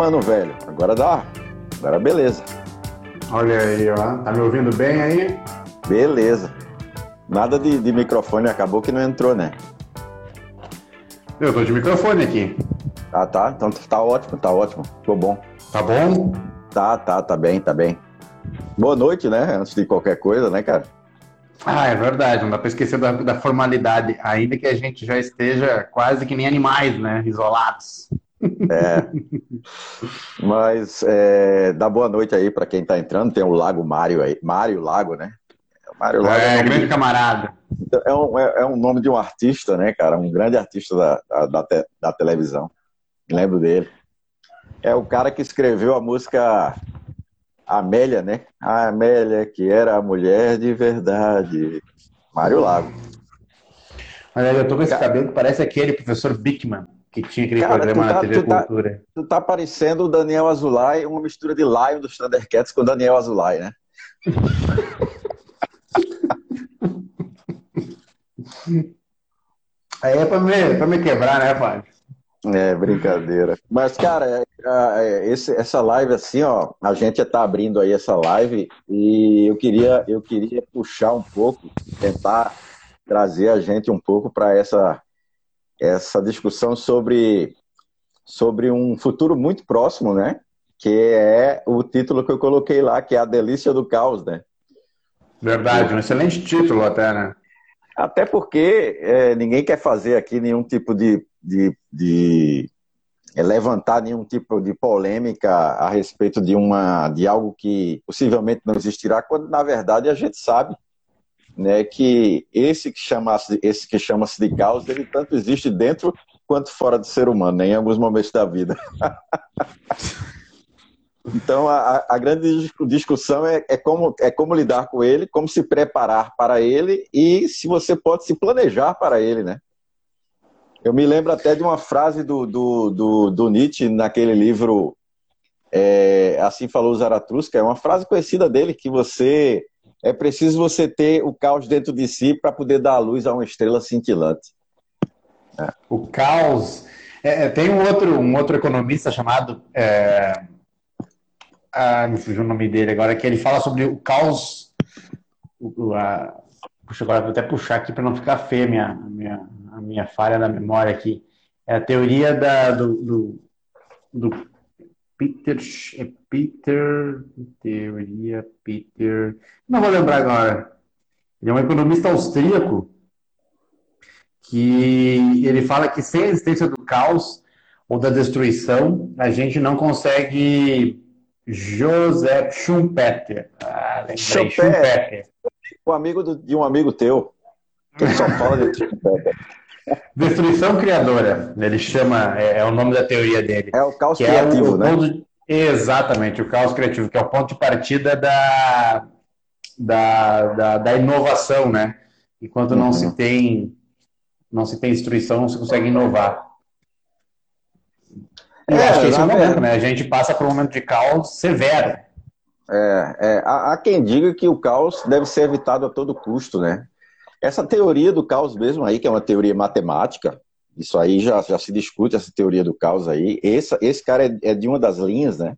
mano velho. Agora dá. Agora beleza. Olha aí, ó. Tá me ouvindo bem aí? Beleza. Nada de, de microfone, acabou que não entrou, né? Eu tô de microfone aqui. Ah, tá. Então tá ótimo, tá ótimo. Ficou bom. Tá bom? Tá, tá, tá bem, tá bem. Boa noite, né? Antes de qualquer coisa, né, cara? Ah, é verdade, não dá para esquecer da, da, formalidade, ainda que a gente já esteja quase que nem animais, né? Isolados. É. Mas é, dá boa noite aí para quem está entrando. Tem o Lago Mário aí. Mário Lago, né? Mário Lago é, é um grande camarada. É um, é, é, um nome de um artista, né, cara? Um grande artista da, da, da, da televisão. Lembro dele. É o cara que escreveu a música Amélia, né? A Amélia, que era a mulher de verdade. Mário Lago. Olha, eu tô com esse cabelo que parece aquele professor Bickman, que tinha aquele Cara, programa tá, na TV tu tá- Cultura. Tá, tu tá parecendo o Daniel Azulay, uma mistura de Lion dos Thundercats com o Daniel Azulay, né? Aí é pra me, pra me quebrar, né, Fábio? É, brincadeira. Mas, cara, é, é, esse, essa live, assim, ó, a gente está abrindo aí essa live e eu queria, eu queria puxar um pouco, tentar trazer a gente um pouco para essa, essa discussão sobre, sobre um futuro muito próximo, né? Que é o título que eu coloquei lá, que é A Delícia do Caos, né? Verdade, um excelente título até, né? Até porque é, ninguém quer fazer aqui nenhum tipo de, de, de é, levantar nenhum tipo de polêmica a respeito de uma de algo que possivelmente não existirá, quando na verdade a gente sabe né, que esse que chama-se esse que chama-se de caos, ele tanto existe dentro quanto fora do ser humano, né, em alguns momentos da vida. Então, a, a, grande discussão é, é, como, é como lidar com ele, como se preparar para ele e se você pode se planejar para ele, né? Eu me lembro até de uma frase do, do, do, do Nietzsche naquele livro é, Assim Falou Zaratustra, é uma frase conhecida dele, que você é preciso você ter o caos dentro de si para poder dar a luz a uma estrela cintilante. É. O caos... É, é, tem um outro, um outro economista chamado... É ah, me fugiu o nome dele agora, que ele fala sobre o caos. A, puxa, agora vou até puxar aqui para não ficar feia a minha, minha, a minha falha na memória aqui. É a teoria da, do, do, do Peter. É Peter. Teoria Peter. Não vou lembrar agora. Ele é um economista austríaco que ele fala que sem a existência do caos ou da destruição, a gente não consegue José Schumpeter. Ah, lembrei, Schumpeter. Schumpeter. O amigo do, de um amigo teu. Que só fala de Schumpeter. Destruição criadora, ele chama, é, é, o nome da teoria dele. É o caos criativo, é o, né? Ponto, exatamente, o caos criativo, que é o ponto de partida da, da, da, da inovação, né? Enquanto não uhum. se tem não se tem destruição, não se consegue inovar. É, acho que esse é o momento, né? A gente passa por um momento de caos severo. É, é há, há, quem diga que o caos deve ser evitado a todo custo, né? Essa teoria do caos mesmo aí, que é uma teoria matemática, isso aí já, já se discute, essa teoria do caos aí. Esse, esse cara é, é de uma das linhas, né?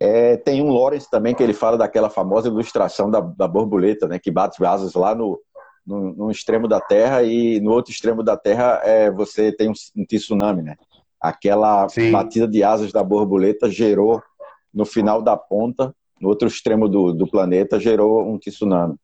É, tem um Lawrence também que ele fala daquela famosa ilustração da, da borboleta, né? Que bate asas lá no, no, no, extremo da Terra e no outro extremo da Terra é, você tem um, um tsunami, né? Aquela Sim. batida de asas da borboleta gerou, no final da ponta, no outro extremo do, do planeta, gerou um tsunami.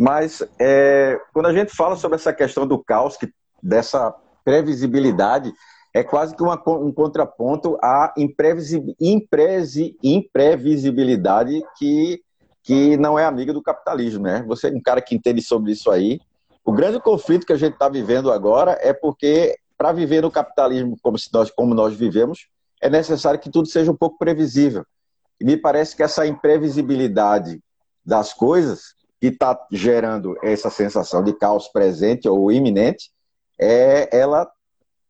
Mas é, quando a gente fala sobre essa questão do caos, que, dessa previsibilidade, é quase que uma, um contraponto à imprevisibilidade que, que não é amiga do capitalismo. Né? Você é um cara que entende sobre isso aí. O grande conflito que a gente está vivendo agora é porque para viver no capitalismo como, nós, como nós vivemos, é necessário que tudo seja um pouco previsível. E me parece que essa imprevisibilidade das coisas, que está gerando essa sensação de caos presente ou iminente, é, ela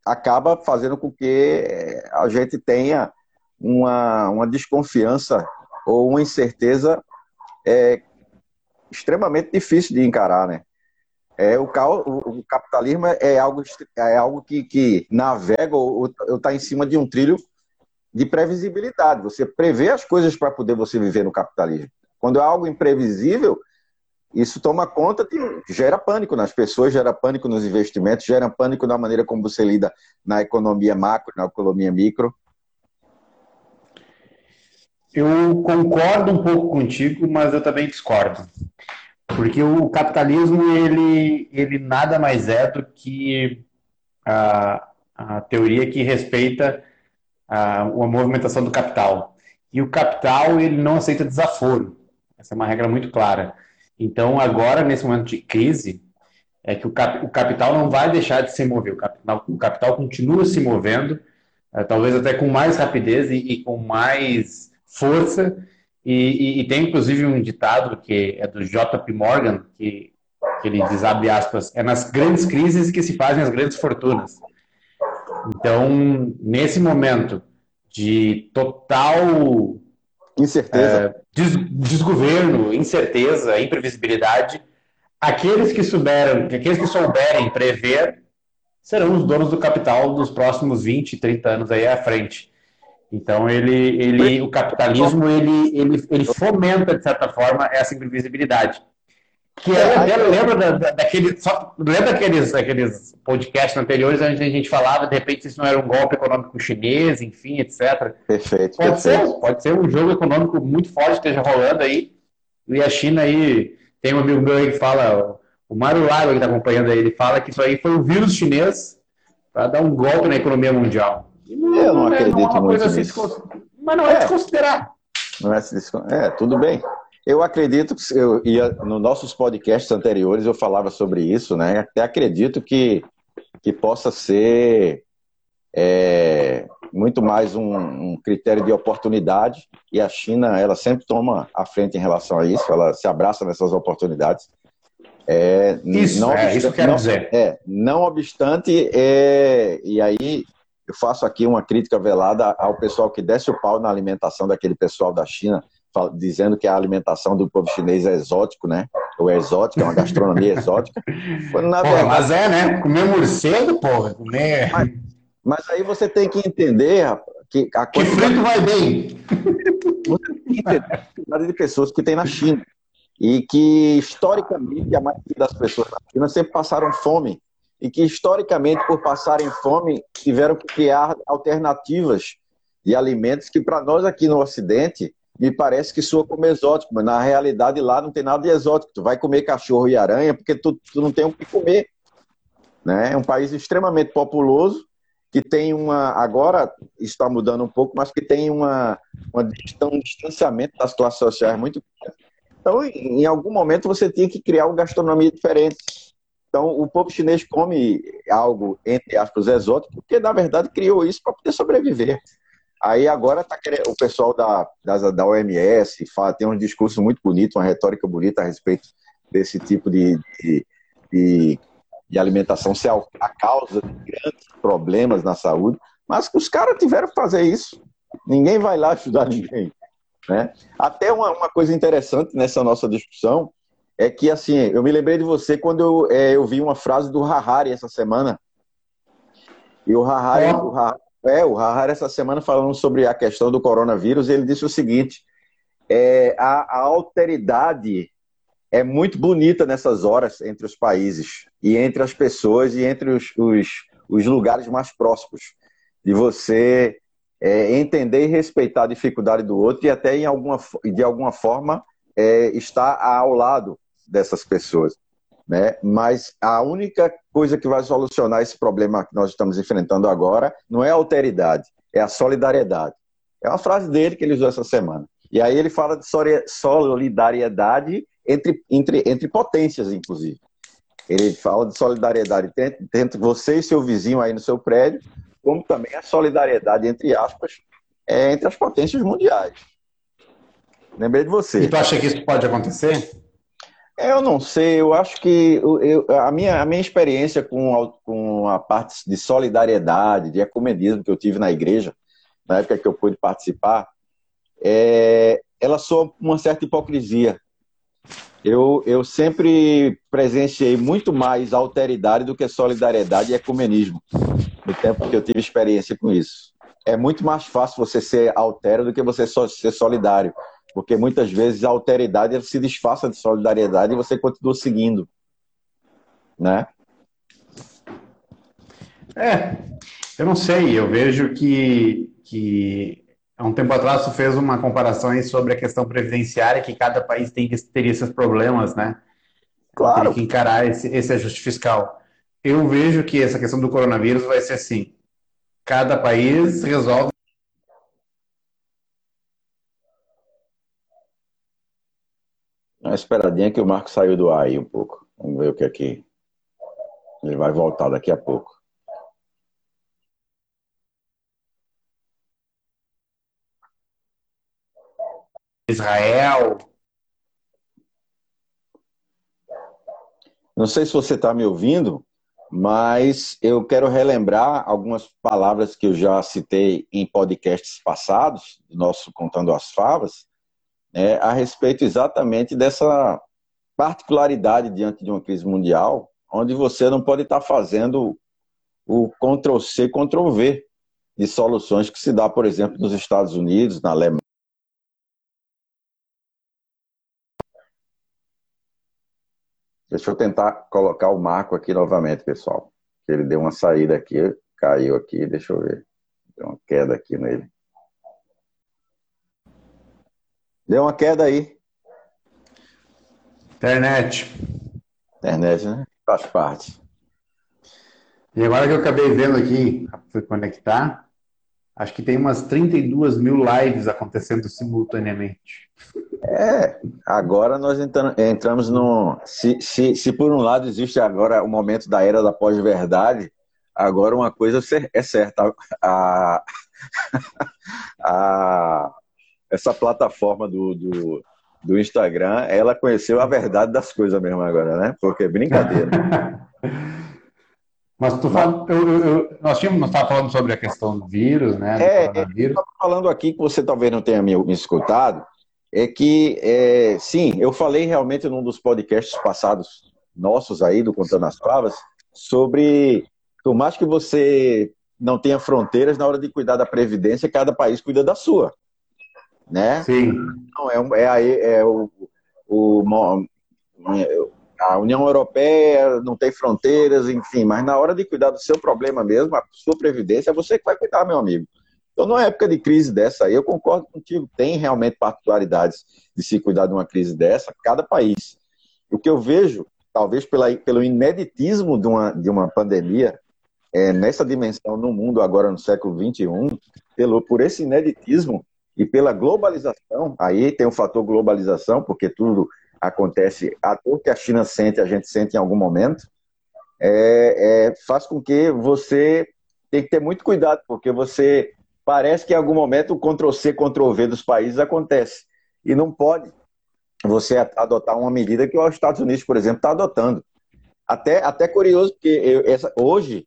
acaba fazendo com que a gente tenha uma, uma desconfiança ou uma incerteza é, extremamente difícil de encarar, né? É, o, o, capitalismo é algo, é algo que, que navega ou está em cima de um trilho de previsibilidade. Você prevê as coisas para poder você viver no capitalismo. Quando é algo imprevisível, isso toma conta de gera pânico nas pessoas, gera pânico nos investimentos, gera pânico na maneira como você lida na economia macro, na economia micro. Eu concordo um pouco contigo, mas eu também discordo. Porque o capitalismo, ele, ele nada mais é do que a, a teoria que respeita a, a movimentação do capital. E o capital, ele não aceita desaforo. Essa é uma regra muito clara. Então, agora, nesse momento de crise, é que o, cap, o capital não vai deixar de se mover. O capital, o capital continua se movendo, é, talvez até com mais rapidez e, e com mais força. E, e, e, tem, inclusive, um ditado que é do J.P. Morgan, que, que ele diz, abre aspas, é nas grandes crises que se fazem as grandes fortunas. Então, nesse momento de total Incerteza. É, des, desgoverno, incerteza, imprevisibilidade. Aqueles que souberam, aqueles que souberem prever serão os donos do capital dos próximos 20, 30 anos aí à frente. Então ele, ele, o capitalismo ele, ele, ele fomenta de certa forma essa imprevisibilidade. Que é, lembra da, da, daquele, só, lembra daqueles, daqueles podcasts anteriores onde a gente falava, de repente, isso não era um golpe econômico chinês, enfim, etc. Perfeito. Pode perfeito. ser, pode ser um jogo econômico muito forte que esteja rolando aí. E a China aí, tem um amigo meu aí que fala, o Mário Lago que está acompanhando aí, ele fala que isso aí foi o vírus chinês para dar um golpe na economia mundial. Não, eu não, é, acredito não é muito assim, Mas não é, é de considerar. Não é, é, tudo bem. Eu acredito que eu ia nos nossos podcasts anteriores eu falava sobre isso, né? Até acredito que, que possa ser é, muito mais um, um, critério de oportunidade e a China ela sempre toma a frente em relação a isso, ela se abraça nessas oportunidades. É, isso, não é, isso quero não, dizer. É, não obstante, é, e aí eu faço aqui uma crítica velada ao pessoal que desce o pau na alimentação daquele pessoal da China dizendo que a alimentação do povo chinês é exótico, né? Ou é exótica, é uma gastronomia exótica. Na porra, mas é, né? Comer morcego, porra. Comer... Mas, mas aí você tem que entender que a Que frito vai bem. Você tem que entender a quantidade de pessoas que tem na China. E que, historicamente, a maioria das pessoas na China sempre passaram fome. E que, historicamente, por passarem fome, tiveram que criar alternativas de alimentos que, para nós aqui no Ocidente, me parece que soa como exótico, mas na realidade lá não tem nada de exótico. Tu vai comer cachorro e aranha porque tu, tu não tem o que comer. Né? É um país extremamente populoso, que tem uma. Agora está mudando um pouco, mas que tem uma, uma um distanciamento das classes sociais muito grande. Então, em algum momento, você tinha que criar uma gastronomia diferente. Então, o povo chinês come algo, entre aspas, exótico, porque, na verdade, criou isso para poder sobreviver. Aí agora tá querendo, o pessoal da, da, da OMS fala, tem um discurso muito bonito, uma retórica bonita a respeito desse tipo de, de, de, de alimentação ser a causa de grandes problemas na saúde, mas os caras tiveram que fazer isso. Ninguém vai lá ajudar ninguém. Né? Até uma, uma coisa interessante nessa nossa discussão é que, assim, eu me lembrei de você quando eu, é, eu vi uma frase do Harari essa semana. E o Harari, é. o Harari é, o Harari essa semana falando sobre a questão do coronavírus, ele disse o seguinte: é, a, a alteridade é muito bonita nessas horas entre os países e entre as pessoas e entre os, os, os lugares mais próximos de você é, entender e respeitar a dificuldade do outro e até em alguma, de alguma forma é, estar ao lado dessas pessoas. Né? Mas a única coisa que vai solucionar esse problema que nós estamos enfrentando agora não é a alteridade, é a solidariedade. É uma frase dele que ele usou essa semana. E aí ele fala de solidariedade entre, entre, entre potências, inclusive. Ele fala de solidariedade entre você e seu vizinho aí no seu prédio, como também a solidariedade, entre aspas, é entre as potências mundiais. Lembrei de você. E tu acha que isso pode acontecer? Eu não sei, eu acho que eu, a, minha, a minha experiência com a, com a parte de solidariedade, de ecumenismo que eu tive na igreja, na época que eu pude participar, é, ela soa uma certa hipocrisia. Eu, eu sempre presenciei muito mais alteridade do que solidariedade e ecumenismo, no tempo que eu tive experiência com isso. é muito mais fácil você ser altero do que você ser solidário. Porque muitas vezes a alteridade se disfarça de solidariedade e você continua seguindo. Né? É, eu não sei, eu vejo que, que há um tempo atrás tu fez uma comparação aí sobre a questão previdenciária, que cada país tem, teria esses problemas, né? Claro. Tem que encarar esse, esse ajuste fiscal. Eu vejo que essa questão do coronavírus vai ser assim: cada país resolve. Uma esperadinha que o Marco saiu do ar aí um pouco. Vamos ver o que é que. Ele vai voltar daqui a pouco. Israel. Não sei se você está me ouvindo, mas eu quero relembrar algumas palavras que eu já citei em podcasts passados, nosso Contando as Favas, né, a respeito exatamente dessa particularidade diante de uma crise mundial, onde você não pode estar fazendo o Ctrl-C, Ctrl-V de soluções que se dá, por exemplo, nos Estados Unidos, na Alemanha, Deixa eu tentar colocar o Marco aqui novamente, pessoal. Ele deu uma saída aqui, caiu aqui, deixa eu ver. Deu uma queda aqui nele. Deu uma queda aí. Internet. Internet, né? Faz parte. E agora que eu acabei vendo aqui, fui conectar, acho que tem umas 32 mil lives acontecendo simultaneamente. É, agora nós entramos no. Se, se, se por um lado existe agora o momento da era da pós-verdade, agora uma coisa é certa. A, a, essa plataforma do, do, do Instagram, ela conheceu a verdade das coisas mesmo agora, né? Porque é brincadeira. Mas tu fala, eu, eu, nós tínhamos estava falando sobre a questão do vírus, né? Do é, eu estava falando aqui que você talvez não tenha me, me escutado, é que, é, sim, eu falei realmente num dos podcasts passados nossos aí, do Contando as Favas, sobre, por mais que você não tenha fronteiras, na hora de cuidar da Previdência, cada país cuida da sua. Né? Sim. Não, é, é, é o, o, a União Europeia não tem fronteiras, enfim, mas na hora de cuidar do seu problema mesmo, a sua Previdência, é você que vai cuidar, meu amigo. Então, numa época de crise dessa aí, eu concordo contigo, tem realmente particularidades de se cuidar de uma crise dessa, cada país. O que eu vejo, talvez pela, pelo ineditismo de uma, de uma pandemia, é, nessa dimensão no mundo agora no século XXI, pelo, por esse ineditismo e pela globalização, aí tem o fator globalização, porque tudo acontece, a dor que a China sente, a gente sente em algum momento, é, é, faz com que você tem que ter muito cuidado, porque você parece que em algum momento o Ctrl-C, Ctrl-V dos países acontece. E não pode você adotar uma medida que os Estados Unidos, por exemplo, está adotando. Até, até curioso, porque eu, essa, hoje,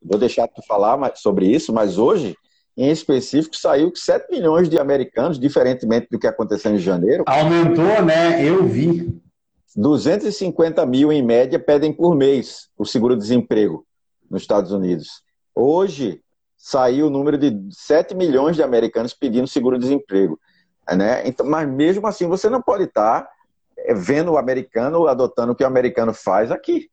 vou deixar tu falar sobre isso, mas hoje, em específico, saiu que 7 milhões de americanos, diferentemente do que aconteceu em janeiro. Aumentou, né? Eu vi. 250 mil, em média, pedem por mês o seguro-desemprego nos Estados Unidos. Hoje, saiu o número de 7 milhões de americanos pedindo seguro-desemprego. Né? Então, mas mesmo assim, você não pode estar eh, vendo o americano adotando o que o americano faz aqui.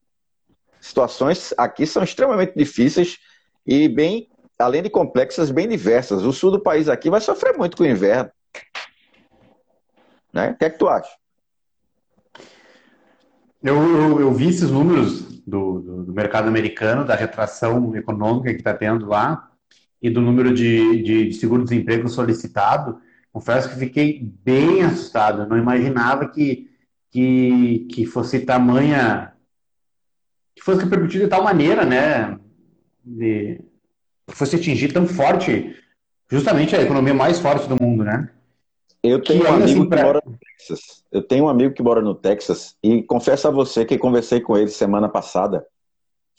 Situações aqui são extremamente difíceis e bem, além de complexas, bem diversas. O sul do país aqui vai sofrer muito com o inverno. Né? O que é que tu acha? Eu, eu, eu vi esses números do, do, do mercado americano, da retração econômica que está tendo lá, e do número de, de seguro-desemprego solicitado, confesso que fiquei bem assustado. Eu não imaginava que, que, que fosse tamanha. que fosse repercutido de tal maneira, né? De, fosse atingir tão forte, justamente a economia mais forte do mundo, né? Eu tenho que, um amigo assim, pra... que mora no Texas. Eu tenho um amigo que mora no Texas e confesso a você que conversei com ele semana passada.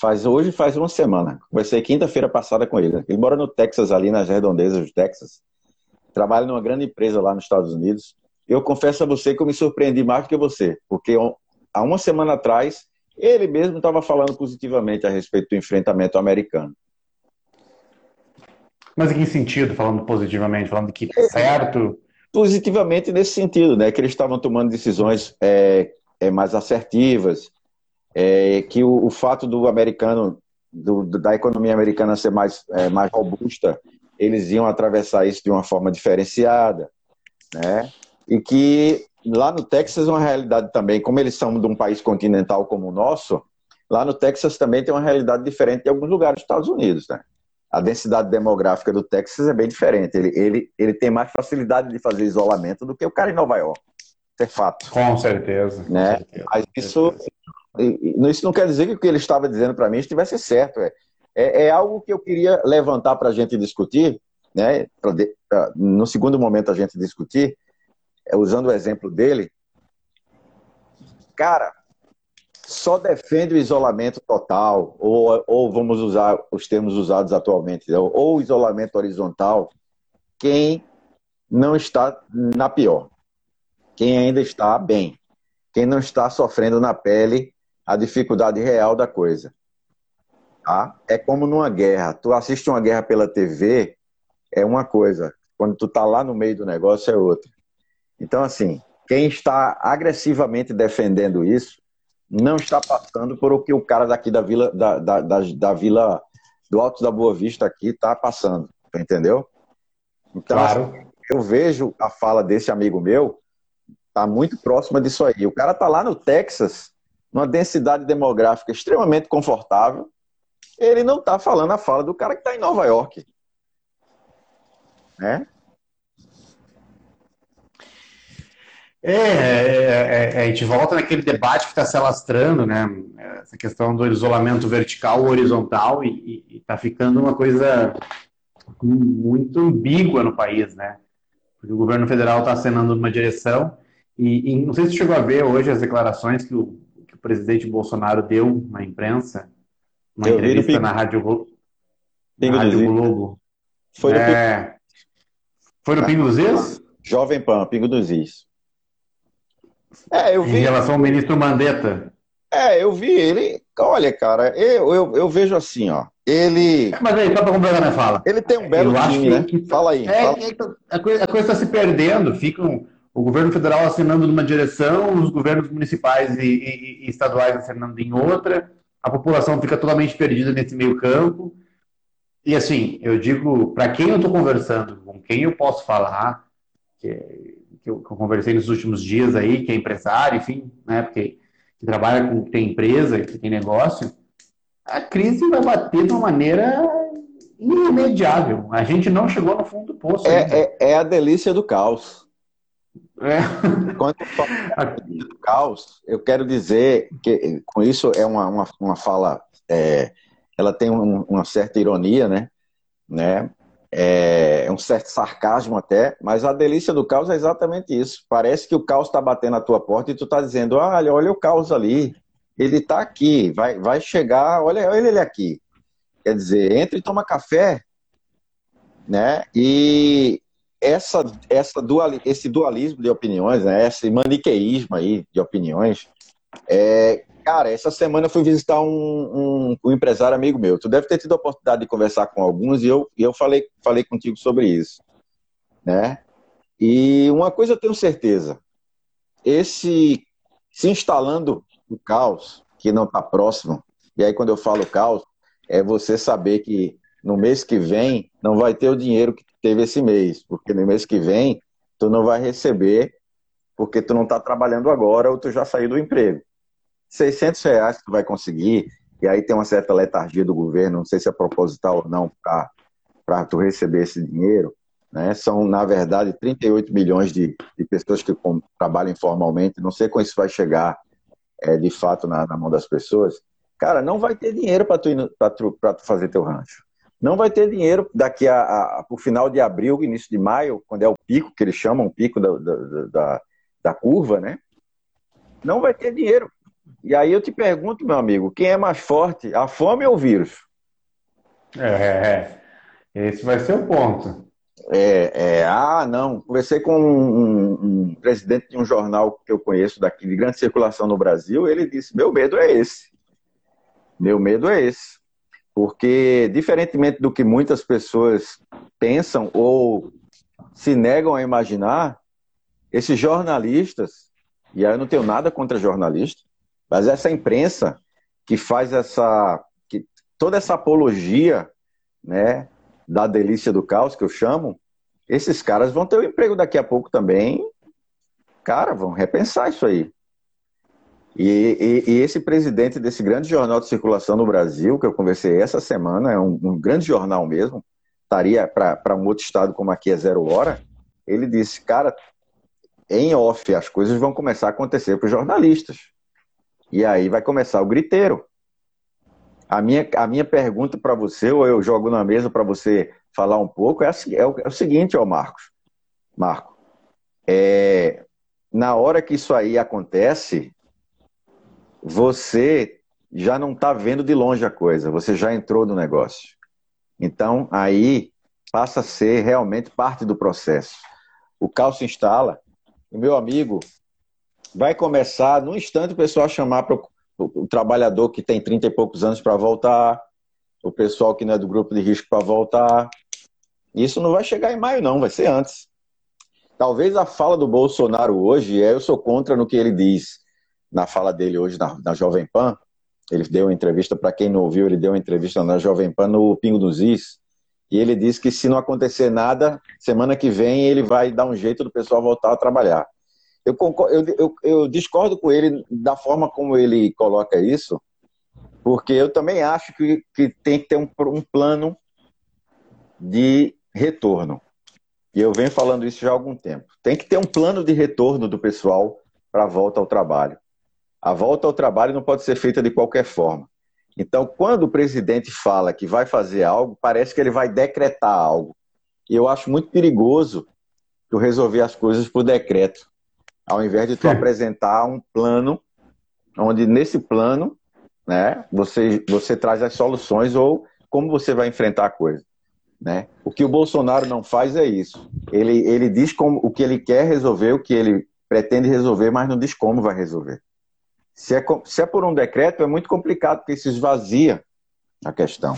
Faz hoje faz uma semana. Conversei quinta-feira passada com ele. Ele mora no Texas, ali nas redondezas do Texas. Trabalha numa grande empresa lá nos Estados Unidos. Eu confesso a você que eu me surpreendi mais do que você, porque há uma semana atrás ele mesmo estava falando positivamente a respeito do enfrentamento americano. Mas em que sentido, falando positivamente, falando que é certo? Positivamente nesse sentido, né? Que eles estavam tomando decisões é, é, mais assertivas, é, que o, o, fato do americano, do, da economia americana ser mais, é, mais robusta, eles iam atravessar isso de uma forma diferenciada, né? E que lá no Texas é uma realidade também, como eles são de um país continental como o nosso, lá no Texas também tem uma realidade diferente de alguns lugares dos Estados Unidos, né? A densidade demográfica do Texas é bem diferente. Ele, ele, ele tem mais facilidade de fazer isolamento do que o cara em Nova York. Isso é fato. Com certeza. Né? Com certeza. Mas isso, isso não quer dizer que o que ele estava dizendo para mim estivesse certo. É, é, é, algo que eu queria levantar para a gente discutir, né? Pra, pra, no segundo momento a gente discutir, é, usando o exemplo dele. Cara, só defende o isolamento total, ou, ou vamos usar os termos usados atualmente, ou isolamento horizontal, quem não está na pior, quem ainda está bem, quem não está sofrendo na pele a dificuldade real da coisa. Tá? É como numa guerra. Tu assiste uma guerra pela TV, é uma coisa. Quando tu tá lá no meio do negócio, é outra. Então, assim, quem está agressivamente defendendo isso não está passando por o que o cara daqui da vila, da, da, da, da vila do Alto da Boa Vista aqui está passando, entendeu? Então, claro. assim, eu vejo a fala desse amigo meu, tá muito próxima disso aí. O cara tá lá no Texas, numa densidade demográfica extremamente confortável, ele não tá falando a fala do cara que está em Nova York. Né? É, é, é, é, a gente volta naquele debate que está se alastrando, né? Essa questão do isolamento vertical ou horizontal e está ficando uma coisa muito ambígua no país, né? Porque o governo federal está acenando numa direção e, e, não sei se chegou a ver hoje as declarações que o, que o presidente Bolsonaro deu na imprensa, uma Eu entrevista na Rádio, Globo. na Rádio Globo. Foi no, é... Foi no Pingo dos Is? Jovem Pan, Pingo dos Is. É, eu vi. Em relação ao ministro Mandetta. É, eu vi ele. Olha, cara, eu, eu, eu vejo assim, ó. Ele. Mas aí, só para completar minha fala. Ele tem um belo eu time, né? Que... Fala aí. É, fala. É, a coisa está se perdendo. Ficam o governo federal assinando numa direção, os governos municipais e, e, e estaduais assinando em outra. A população fica totalmente perdida nesse meio campo. E assim, eu digo, para quem eu estou conversando, com quem eu posso falar, que que eu, que eu, conversei nos últimos dias aí, que é empresário, enfim, né, porque que trabalha com, que tem empresa, que tem negócio, a crise vai bater de uma maneira irremediável. A gente não chegou no fundo do poço. É, é, é, a delícia do caos. É. Quando eu falo do caos, eu quero dizer que com isso é uma, uma, uma fala, é, ela tem um, uma certa ironia, né? né? É, é um certo sarcasmo até, mas a delícia do caos é exatamente isso. Parece que o caos está batendo na tua porta e tu está dizendo, olha, olha o caos ali, ele está aqui, vai, vai chegar, olha, olha ele aqui. Quer dizer, entra e toma café, né? E essa, essa dual, esse dualismo de opiniões, né? esse maniqueísmo aí de opiniões, é, Cara, essa semana eu fui visitar um, um, um, empresário amigo meu. Tu deve ter tido a oportunidade de conversar com alguns e eu, e eu falei, falei contigo sobre isso. Né? E uma coisa eu tenho certeza: esse se instalando o caos, que não está próximo, e aí quando eu falo caos, é você saber que no mês que vem não vai ter o dinheiro que teve esse mês, porque no mês que vem tu não vai receber porque tu não está trabalhando agora ou tu já saiu do emprego. 600 reais que tu vai conseguir, e aí tem uma certa letargia do governo, não sei se é proposital ou não, para tu receber esse dinheiro. Né? São, na verdade, 38 milhões de, de pessoas que com, trabalham informalmente. Não sei como isso vai chegar é, de fato na, na, mão das pessoas. Cara, não vai ter dinheiro para tu, tu, tu fazer teu rancho. Não vai ter dinheiro daqui a, a, a final de abril, início de maio, quando é o pico, que eles chamam o pico da, da, da, da curva, né? Não vai ter dinheiro. E aí eu te pergunto, meu amigo, quem é mais forte, a fome ou o vírus? É, é, é. esse vai ser o ponto. É, é, ah, não. Conversei com um, um, presidente de um jornal que eu conheço daqui, de grande circulação no Brasil, ele disse: meu medo é esse. Meu medo é esse. Porque, diferentemente do que muitas pessoas pensam ou se negam a imaginar, esses jornalistas, e aí eu não tenho nada contra jornalistas, mas essa imprensa que faz essa. Que, toda essa apologia né, da delícia do caos, que eu chamo, esses caras vão ter um emprego daqui a pouco também. Cara, vão repensar isso aí. E, e, e, esse presidente desse grande jornal de circulação no Brasil, que eu conversei essa semana, é um, um grande jornal mesmo, estaria para um outro estado como aqui é zero hora, ele disse, cara, em off, as coisas vão começar a acontecer para os jornalistas. E aí vai começar o griteiro. A minha, a minha pergunta para você, ou eu jogo na mesa para você falar um pouco, é, a, é, o, é o, seguinte, ó, Marcos. Marco, é, na hora que isso aí acontece, você já não está vendo de longe a coisa, você já entrou no negócio. Então, aí passa a ser realmente parte do processo. O caos se instala, o meu amigo vai começar, num instante, o pessoal chamar para o trabalhador que tem 30 e poucos anos para voltar, o pessoal que não é do grupo de risco para voltar. Isso não vai chegar em maio, não, vai ser antes. Talvez a fala do Bolsonaro hoje, é, eu sou contra no que ele diz na fala dele hoje na, na Jovem Pan. Ele deu uma entrevista, para quem não ouviu, ele deu uma entrevista na Jovem Pan no Pingo dos Is. E ele disse que se não acontecer nada, semana que vem ele vai dar um jeito do pessoal voltar a trabalhar. Eu, concordo, eu, eu, eu discordo com ele da forma como ele coloca isso, porque eu também acho que, que tem que ter um, um plano de retorno. E eu venho falando isso já há algum tempo. Tem que ter um plano de retorno do pessoal para a volta ao trabalho. A volta ao trabalho não pode ser feita de qualquer forma. Então, quando o presidente fala que vai fazer algo, parece que ele vai decretar algo. E eu acho muito perigoso tu resolver as coisas por decreto, ao invés de tu Sim. apresentar um plano, onde nesse plano, né, você, você traz as soluções ou como você vai enfrentar a coisa. Né? O que o Bolsonaro não faz é isso. Ele, ele diz como, o que ele quer resolver, o que ele pretende resolver, mas não diz como vai resolver. Se é, se é por um decreto, é muito complicado, porque isso esvazia a questão.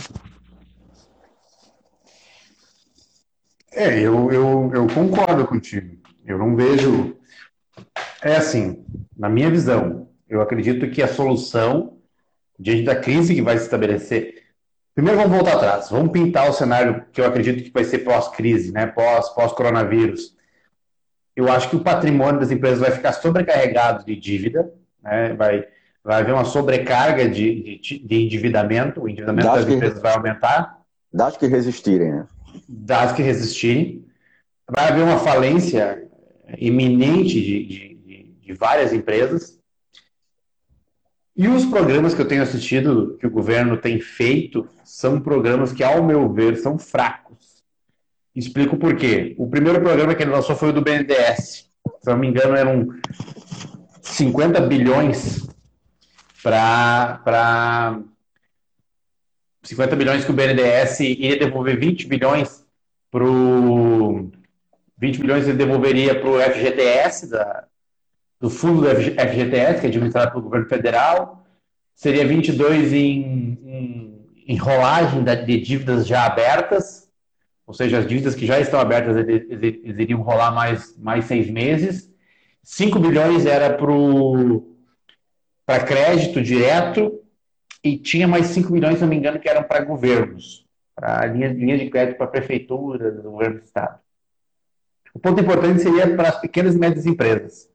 É, eu, eu, eu concordo contigo. Eu não vejo. É assim, na minha visão, eu acredito que a solução, diante da crise que vai se estabelecer. Primeiro vamos voltar atrás, vamos pintar o cenário que eu acredito que vai ser pós-crise, né? pós-coronavírus. Pós eu acho que o patrimônio das empresas vai ficar sobrecarregado de dívida, né? vai, vai haver uma sobrecarga de, de, de endividamento, o endividamento das, das empresas vai aumentar. Das que resistirem, né? Das que resistirem. Vai haver uma falência iminente de, de, de várias empresas. E os programas que eu tenho assistido, que o governo tem feito, são programas que, ao meu ver, são fracos. Explico por quê. O primeiro programa que ele lançou foi o do BNDES. Se não me engano, eram 50 bilhões para 50 bilhões que o BNDES iria devolver 20 bilhões para o 20 bilhões ele devolveria para o FGTS, da, do fundo do FGTS, que é administrado pelo governo federal, seria 22 em, em, em rolagem de dívidas já abertas, ou seja, as dívidas que já estão abertas eles, eles iriam rolar mais, mais seis meses, 5 bilhões era para crédito direto e tinha mais 5 bilhões, se não me engano, que eram para governos, para linha, linha de crédito para prefeituras, governo do estado. O ponto importante seria para as pequenas e médias empresas.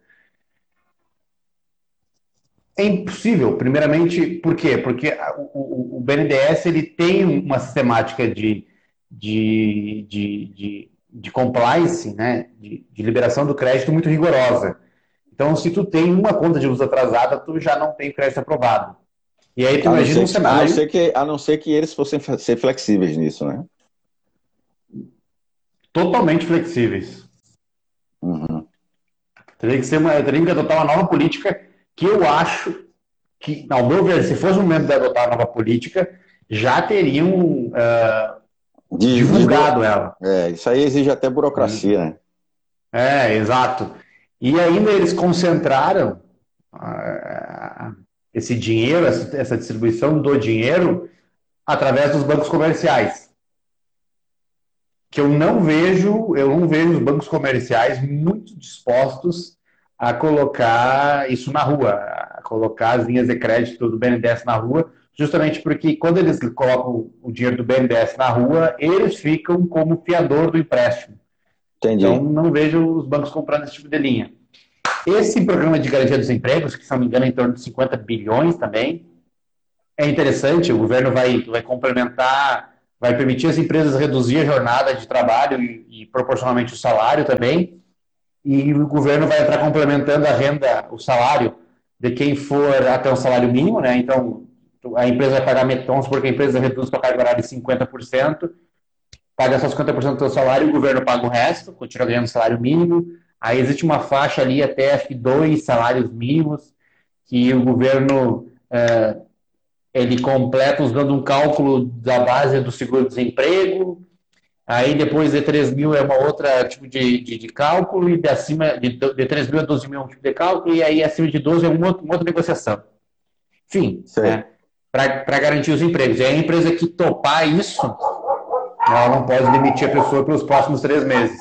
É impossível, primeiramente, por quê? Porque o, o, o BNDES ele tem uma sistemática de, de, de, de de compliance, né, de, de, liberação do crédito muito rigorosa. Então, se tu tem uma conta de uso atrasada, tu já não tem crédito aprovado. E aí tu a imagina um cenário... A não, ser que, a não ser que eles fossem ser flexíveis nisso, né? Totalmente flexíveis. Uhum. Teria que ser uma, teria que adotar uma nova política que eu acho que, ao meu ver, se fosse o momento de adotar a nova política, já teriam uh, divulgado ela. É, isso aí exige até burocracia, né? É, exato. E ainda eles concentraram uh, esse dinheiro, essa, distribuição do dinheiro através dos bancos comerciais. Que eu não vejo, eu não vejo os bancos comerciais muito dispostos a colocar isso na rua, a colocar as linhas de crédito do BNDES na rua, justamente porque quando eles colocam o dinheiro do BNDES na rua, eles ficam como fiador do empréstimo. Entendi. Então, não vejo os bancos comprando esse tipo de linha. Esse programa de garantia dos empregos, que se não me engano é em torno de 50 bilhões também, é interessante. O governo vai, vai complementar, vai permitir as empresas reduzir a jornada de trabalho e, e proporcionalmente o salário também. E o governo vai entrar complementando a renda, o salário de quem for até um salário mínimo, né? Então, a empresa vai pagar metons porque a empresa reduz a carga horária em 50%, paga só 50% do seu salário, o governo paga o resto, continua ganhando salário mínimo. Aí existe uma faixa ali até acho que dois salários mínimos que o governo é, ele completa usando um cálculo da base do seguro-desemprego. Aí depois de 3 mil é uma outra tipo de, de, de cálculo, e de, acima, de, de 3 mil a 12 mil é um tipo de cálculo, e aí acima de 12 é uma, uma outra negociação. Enfim, né, para garantir os empregos. E a empresa que topar isso, ela não pode demitir a pessoa pelos próximos três meses.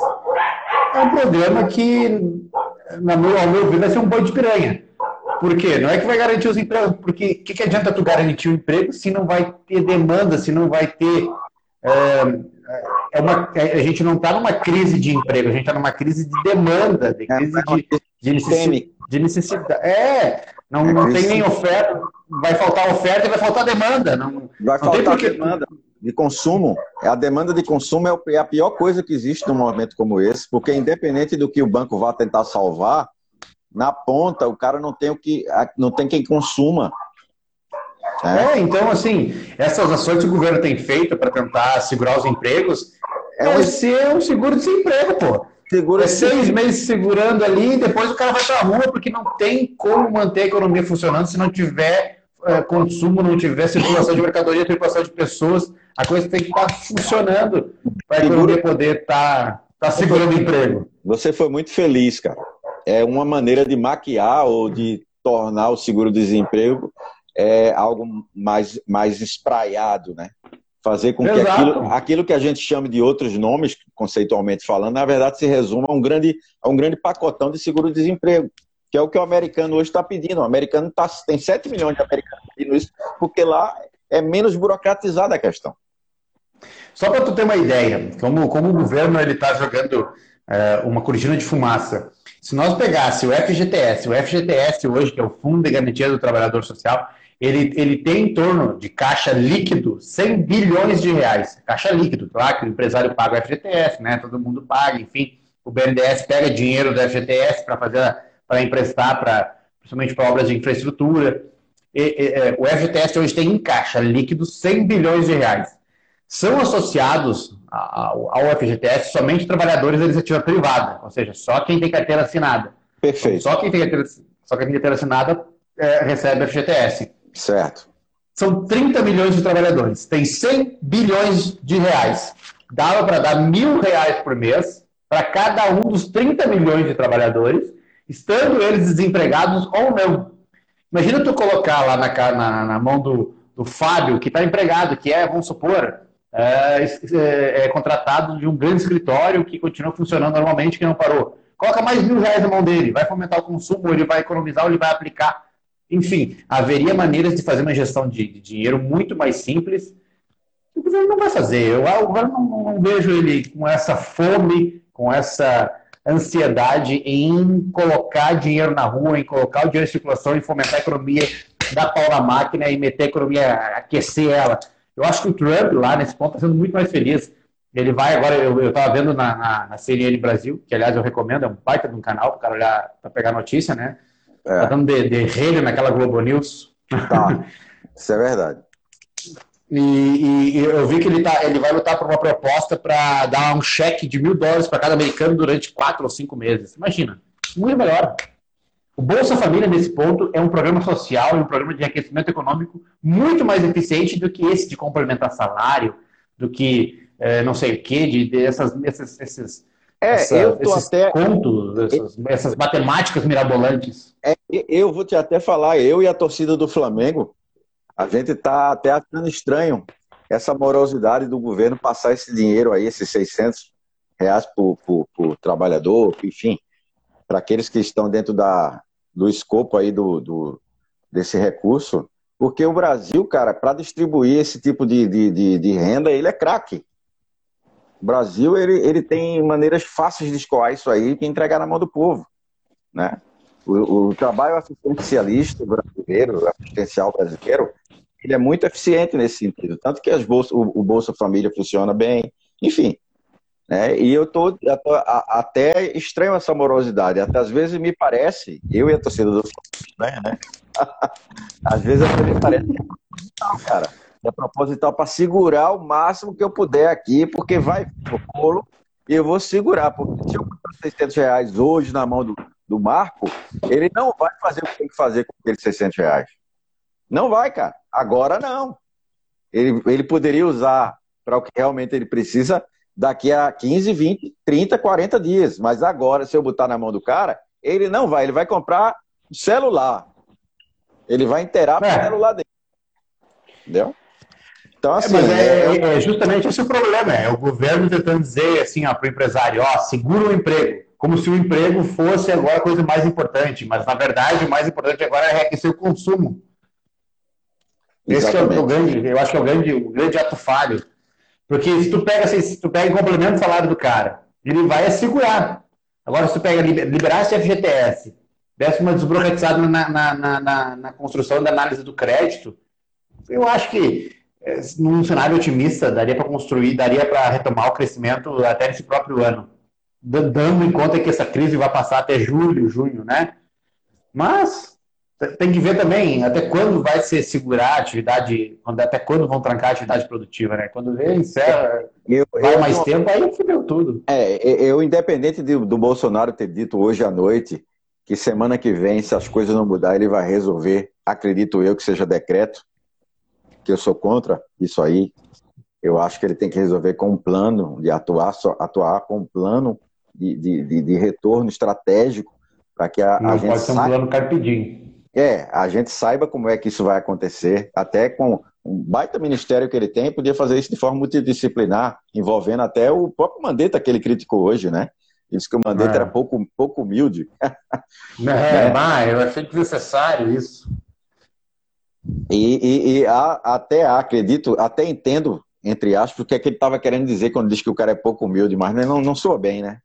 É um programa que, na meu, ao meu ver, vai ser um boi de piranha. Por quê? Não é que vai garantir os empregos, porque o que, que adianta tu garantir o emprego se não vai ter demanda, se não vai ter. É, é uma, é, a gente não está numa crise de emprego, a gente está numa crise de demanda, de crise de, de, necessidade, de necessidade. É, não, não tem nem oferta, vai faltar oferta e vai faltar demanda. Não, vai não faltar demanda de consumo, a demanda de consumo é, é a pior coisa que existe num momento como esse, porque independente do que o banco vá tentar salvar, na ponta o cara não tem o que não tem quem consuma. É, é então assim, essas ações que o governo tem feito para tentar segurar os empregos é um... ser um seguro-desemprego, pô. Segura é seis meses segurando ali, e depois o cara vai para a rua porque não tem como manter a economia funcionando se não tiver é, consumo, não tiver circulação de mercadoria, circulação de pessoas a coisa tem que estar tá funcionando para a economia poder estar tá, tá segurando emprego. Você foi muito feliz, cara. É uma maneira de maquiar ou de tornar o seguro-desemprego é, algo mais, mais espraiado, né? Fazer com que aquilo, aquilo, que a gente chama de outros nomes, conceitualmente falando, na verdade se resuma a um grande, a um grande pacotão de seguro-desemprego, que é o que o americano hoje está pedindo. O americano tá, tem 7 milhões de americanos pedindo isso, porque lá é menos burocratizada a questão. Só para tu ter uma ideia, como, como o governo ele está jogando é, uma cortina de fumaça. Se nós pegássemos o FGTS, o FGTS hoje, que é o Fundo de Garantia do Trabalhador Social, ele, ele tem em torno de caixa líquido 100 bilhões de reais. Caixa líquido, claro que o empresário paga o FGTS, né? todo mundo paga, enfim. O BNDES pega dinheiro do FGTS para fazer para emprestar para principalmente para obras de infraestrutura. E, e, é, o FGTS hoje tem em caixa líquido 100 bilhões de reais são associados ao, FGTS somente trabalhadores da iniciativa privada, ou seja, só quem tem carteira assinada. Perfeito. Só quem tem carteira, só quem tem carteira assinada é, recebe FGTS. Certo. São 30 milhões de trabalhadores, tem 100 bilhões de reais. Dava para dar mil reais por mês para cada um dos 30 milhões de trabalhadores, estando eles desempregados ou não. Imagina tu colocar lá na, na, na mão do, do Fábio, que está empregado, que é, vamos supor, é, é, é, contratado de um grande escritório que continua funcionando normalmente, que não parou. Coloca mais mil reais na mão dele, vai fomentar o consumo, ele vai economizar, ou ele vai aplicar. Enfim, haveria maneiras de fazer uma gestão de, de dinheiro muito mais simples. O governo não vai fazer. Eu, o governo não, não vejo ele com essa fome, com essa ansiedade em colocar dinheiro na rua, em colocar o dinheiro em circulação, em fomentar a economia, dar pau na máquina e meter a economia, aquecer ela. Eu acho que o Trump, lá nesse ponto, está sendo muito mais feliz. Ele vai agora, eu estava vendo na, na, na, CNN Brasil, que aliás eu recomendo, é um baita de um canal para o cara olhar, para pegar notícia, né? É. Tá dando de, de rede naquela Globo News. Tá, isso é verdade. E, e, e, eu vi que ele, tá, ele vai lutar por uma proposta para dar um cheque de mil dólares para cada americano durante quatro ou cinco meses. Imagina, muito melhor. O Bolsa Família, nesse ponto, é um programa social, é um programa de enriquecimento econômico muito mais eficiente do que esse de complementar salário, do que é, não sei o quê, de, de essas, esses, esses, é, essa, eu tô esses até... contos, essas, essas matemáticas mirabolantes. É, eu vou te até falar, eu e a torcida do Flamengo, a gente tá até achando estranho essa morosidade do governo passar esse dinheiro aí, esses 600 reais por, por, por trabalhador, enfim, para aqueles que estão dentro da, do escopo aí do, do, desse recurso, porque o Brasil, cara, para distribuir esse tipo de, de, de, de renda, ele é craque. O Brasil, ele, ele tem maneiras fáceis de escoar isso aí e entregar na mão do povo, né? O, o trabalho assistencialista brasileiro, assistencial brasileiro, ele é muito eficiente nesse sentido. Tanto que as o, o Bolsa Família funciona bem, enfim. Né? E eu tô, até estranho essa morosidade. Até às vezes me parece, eu e a torcida do Flamengo, né? às vezes até me parece que é proposital, cara. É proposital para segurar o máximo que eu puder aqui, porque vai pro colo e eu vou segurar. Porque se eu botar 600 reais hoje na mão do, do Marco, ele não vai fazer o que tem que fazer com aqueles 600 reais. Não vai, cara. Agora não. Ele, ele poderia usar para o que realmente ele precisa daqui a 15, 20, 30, 40 dias. Mas agora, se eu botar na mão do cara, ele não vai. Ele vai comprar celular. Ele vai inteirar é. o celular dele. Entendeu? Então, é, assim. É, mas é, é, justamente esse o problema. É o governo tentando dizer assim, para o empresário: ó, segura o emprego como se o emprego fosse agora a coisa mais importante, mas na verdade o mais importante agora é reaquecer o consumo. Esse é o grande, eu acho que é o grande, o grande ato falho. Porque se tu pega, se tu pega e complementa o salário do cara, ele vai assegurar. Agora, se tu pega, liberasse FGTS, desse uma desburocratizada na, na, na, na, construção da análise do crédito, eu acho que eh, num cenário otimista daria para construir, daria para retomar o crescimento até nesse próprio ano dando em conta que essa crise vai passar até julho, junho, né? Mas tem que ver também até quando vai se segurar a atividade, até quando vão trancar a atividade produtiva, né? Quando vê, encerra, eu, vai eu, mais eu, tempo, aí fudeu tudo. É, eu, independente de, do Bolsonaro ter dito hoje à noite que semana que vem, se as coisas não mudar, ele vai resolver, acredito eu que seja decreto, que eu sou contra isso aí. Eu acho que ele tem que resolver com um plano de atuar, atuar com um plano de, de, de retorno estratégico para que a, Não a gente pode ser um plano carpidinho. É, a gente saiba como é que isso vai acontecer, até com um baita ministério que ele tem, podia fazer isso de forma multidisciplinar, envolvendo até o próprio Mandetta que ele criticou hoje, né? Disse que o Mandetta é. era pouco, pouco humilde. É, mas eu achei desnecessário isso. E, e, e há, até acredito, até entendo, entre aspas, o que é que ele estava querendo dizer quando diz que o cara é pouco humilde, mas não, não soa bem, né?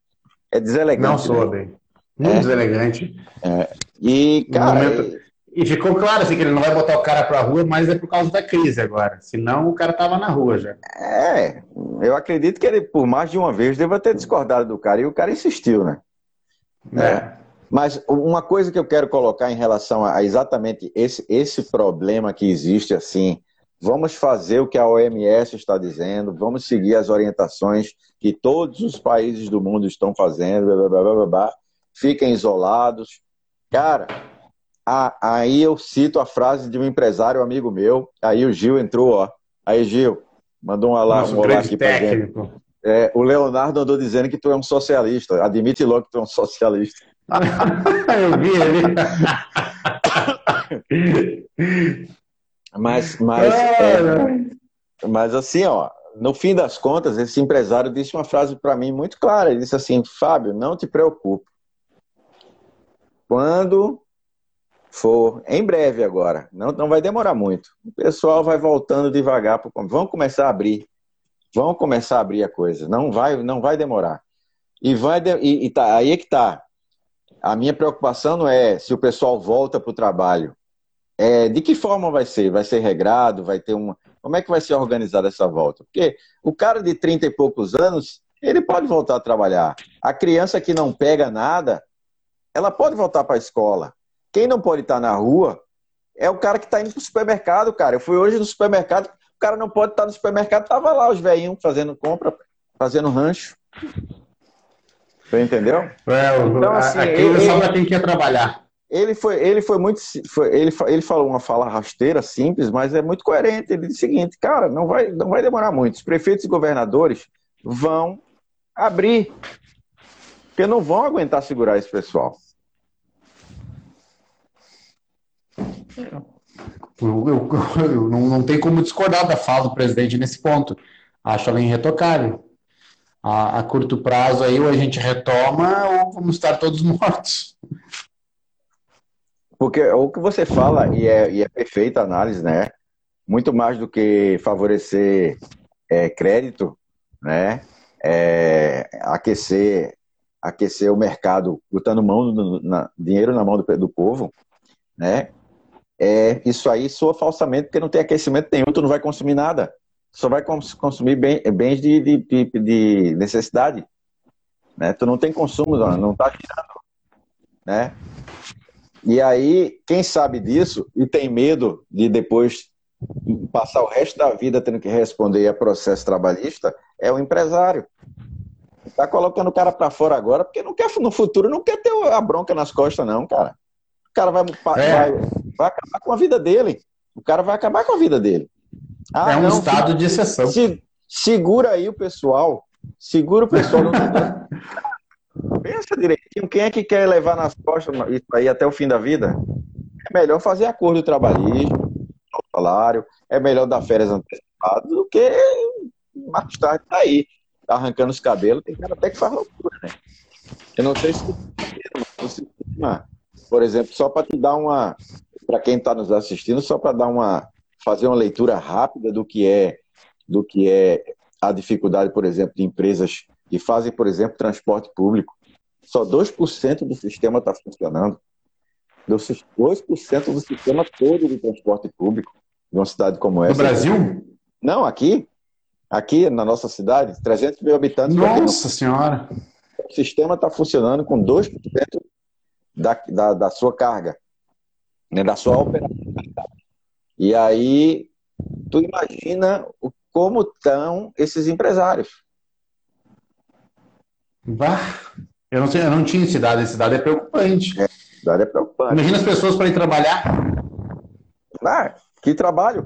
É deselegante. Não soa né? bem. Muito é. deselegante. É. E, cara. Momento... E ficou claro assim, que ele não vai botar o cara pra rua, mas é por causa da crise agora. Senão o cara tava na rua já. É, eu acredito que ele, por mais de uma vez, deva ter discordado do cara. E o cara insistiu, né? É. é. Mas uma coisa que eu quero colocar em relação a exatamente esse, esse problema que existe assim Vamos fazer o que a OMS está dizendo, vamos seguir as orientações que todos os países do mundo estão fazendo, blá, blá, blá, blá, blá. Fiquem isolados. Cara, a, aí eu cito a frase de um empresário amigo meu, aí o Gil entrou, ó. Aí, Gil, mandou um olá, um olá aqui para gente. É, o Leonardo andou dizendo que tu é um socialista. Admite logo que tu é um socialista. eu vi ele. Mas, mas, é, mas assim, ó, no fim das contas, esse empresário disse uma frase para mim muito clara. Ele disse assim: Fábio, não te preocupe. Quando for, em breve agora, não, não vai demorar muito. O pessoal vai voltando devagar. Pro, vão começar a abrir. Vão começar a abrir a coisa. Não vai, não vai demorar. E vai de, e, e tá, aí é que tá. A minha preocupação não é se o pessoal volta para o trabalho. É, de que forma vai ser? Vai ser regrado? Vai ter uma. Como é que vai ser organizada essa volta? Porque o cara de 30 e poucos anos, ele pode voltar a trabalhar. A criança que não pega nada, ela pode voltar para a escola. Quem não pode estar na rua é o cara que está indo para o supermercado, cara. Eu fui hoje no supermercado, o cara não pode estar no supermercado, tava lá os velhinhos fazendo compra, fazendo rancho. Você entendeu? É, então, assim, aqui ele, só ter que ir trabalhar ele foi, ele foi muito, foi, ele, ele falou uma fala rasteira, simples, mas é muito coerente. Ele disse o seguinte, cara, não vai, não vai demorar muito. Os prefeitos e governadores vão abrir, porque não vão aguentar segurar esse pessoal. Eu, eu, eu não, não tem como discordar da fala do presidente nesse ponto. Acho ela irretocável. A, a curto prazo aí ou a gente retoma ou vamos estar todos mortos. Porque o que você fala, e é, e é perfeita a análise, né? Muito mais do que favorecer é, crédito, né? É, aquecer, aquecer o mercado, botando mão na, dinheiro na mão do, do povo, né? É, isso aí soa falsamente porque não tem aquecimento nenhum, tu não vai consumir nada. Só vai consumir bens de, de, de, de necessidade. Né? Tu não tem consumo, não está tirando. Né? E aí, quem sabe disso e tem medo de depois passar o resto da vida tendo que responder a processo trabalhista é o empresário. Está colocando o cara para fora agora porque não quer no futuro não quer ter a bronca nas costas não, cara. O cara vai, é. vai, vai acabar com a vida dele. O cara vai acabar com a vida dele. Ah, é um não, estado de exceção. Se, segura aí o pessoal. Segura o pessoal. Pensa direitinho, quem é que quer levar nas costas isso aí até o fim da vida? É melhor fazer acordo trabalhista, salário, é melhor dar férias antecipadas do que mais tarde tá aí, arrancando os cabelos. Tem cara até que faz loucura, né? Eu não sei se por exemplo, só para te dar uma, para quem está nos assistindo, só para dar uma, fazer uma leitura rápida do que é, do que é a dificuldade, por exemplo, de empresas que fazem, por exemplo, transporte público. Só 2% do sistema está funcionando. 2% do sistema todo do transporte público de uma cidade como essa. No Brasil? Não, aqui. Aqui na nossa cidade, 300 mil habitantes. Nossa Senhora! O sistema está funcionando com 2% da, da, da sua carga, né, da sua operacionalidade. E aí, tu imagina como estão esses empresários. Bah, eu não sei, eu não tinha cidade, cidade é preocupante. É, cidade é preocupante. Imagina as pessoas para ir trabalhar. Ah, que trabalho.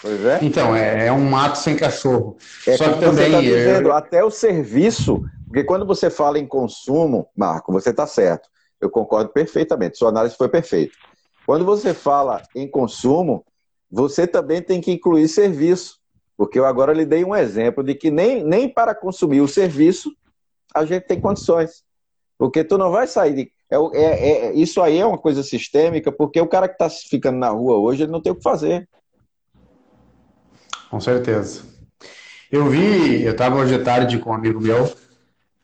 Pois é. Então, é, é um mato sem cachorro. É Só que também. Tá dizendo, Até o serviço, porque quando você fala em consumo, Marco, você está certo. Eu concordo perfeitamente. Sua análise foi perfeita. Quando você fala em consumo, você também tem que incluir serviço. Porque eu agora lhe dei um exemplo de que nem, nem para consumir o serviço a gente tem condições. Porque tu não vai sair de. É, é, é, isso aí é uma coisa sistêmica, porque o cara que está ficando na rua hoje, ele não tem o que fazer. Com certeza. Eu vi, eu estava hoje à tarde com um amigo meu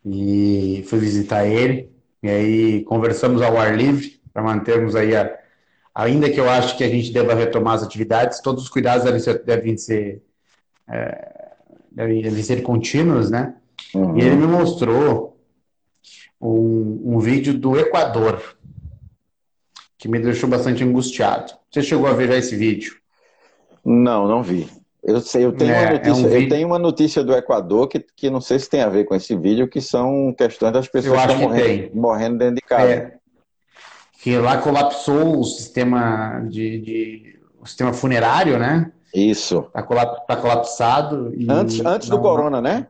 e fui visitar ele, e aí conversamos ao ar livre para mantermos aí a, ainda que eu acho que a gente deva retomar as atividades, todos os cuidados devem ser, devem ser, é, devem, ser contínuos, né? Uhum. E ele me mostrou um, um vídeo do Equador, que me deixou bastante angustiado. Você chegou a ver já esse vídeo? Não, não vi. Eu sei, eu tenho, é, uma, notícia, é um eu tenho uma notícia do Equador que, que não sei se tem a ver com esse vídeo, que são questões das pessoas que estão morrendo, morrendo, dentro de casa. É, que lá colapsou o sistema de, de o sistema funerário, né? Isso. Está colap, tá colapsado. antes antes não, do corona, né?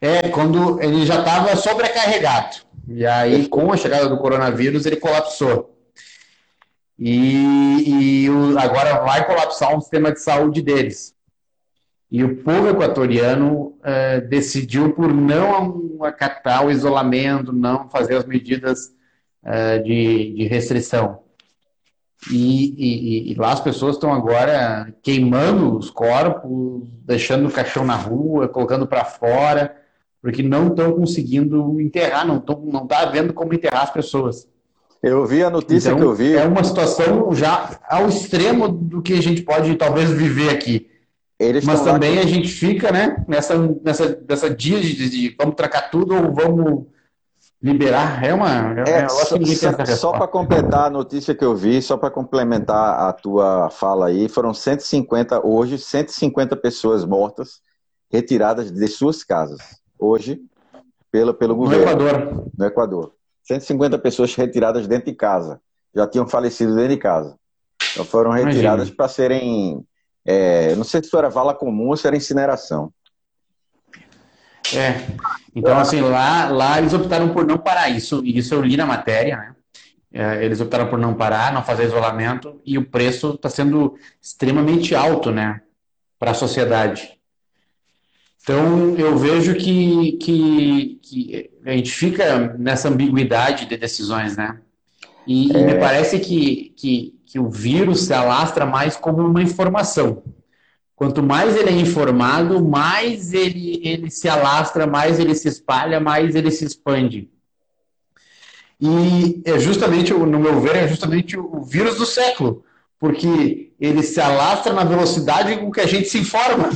É, quando ele já estava sobrecarregado. E aí, com a chegada do coronavírus, ele colapsou. E, e o, agora vai colapsar um sistema de saúde deles. E o povo equatoriano é, decidiu por não acatar o isolamento, não fazer as medidas é, de, de, restrição. E, e, e, lá as pessoas estão agora queimando os corpos, deixando o caixão na rua, colocando para fora, porque não estão conseguindo enterrar, não está não tá vendo como enterrar as pessoas. Eu vi a notícia então, que eu vi. É uma situação já ao extremo do que a gente pode talvez viver aqui. Eles Mas também a gente fica, né, nessa, nessa, nessa dia de, de, de vamos tracar tudo ou vamos liberar. É uma. É, é só, só para completar a notícia que eu vi, só para complementar a tua fala aí, foram 150, hoje, 150 pessoas mortas retiradas de suas casas. Hoje, pelo, pelo governo. No Equador. No Equador. 150 pessoas retiradas dentro de casa. Já tinham falecido dentro de casa. Então foram retiradas para serem. É, não sei se era vala comum ou se era incineração. É. Então, assim, lá, lá eles optaram por não parar isso. Isso eu li na matéria, né? é, eles optaram por não parar, não fazer isolamento, e o preço está sendo extremamente alto, né, para a sociedade. Então, eu vejo que, que, que, a gente fica nessa ambiguidade de decisões, né? E, é... e me parece que, que, que o vírus se alastra mais como uma informação. Quanto mais ele é informado, mais ele, ele se alastra, mais ele se espalha, mais ele se expande. E é justamente, no meu ver, é justamente o vírus do século, porque ele se alastra na velocidade com que a gente se informa.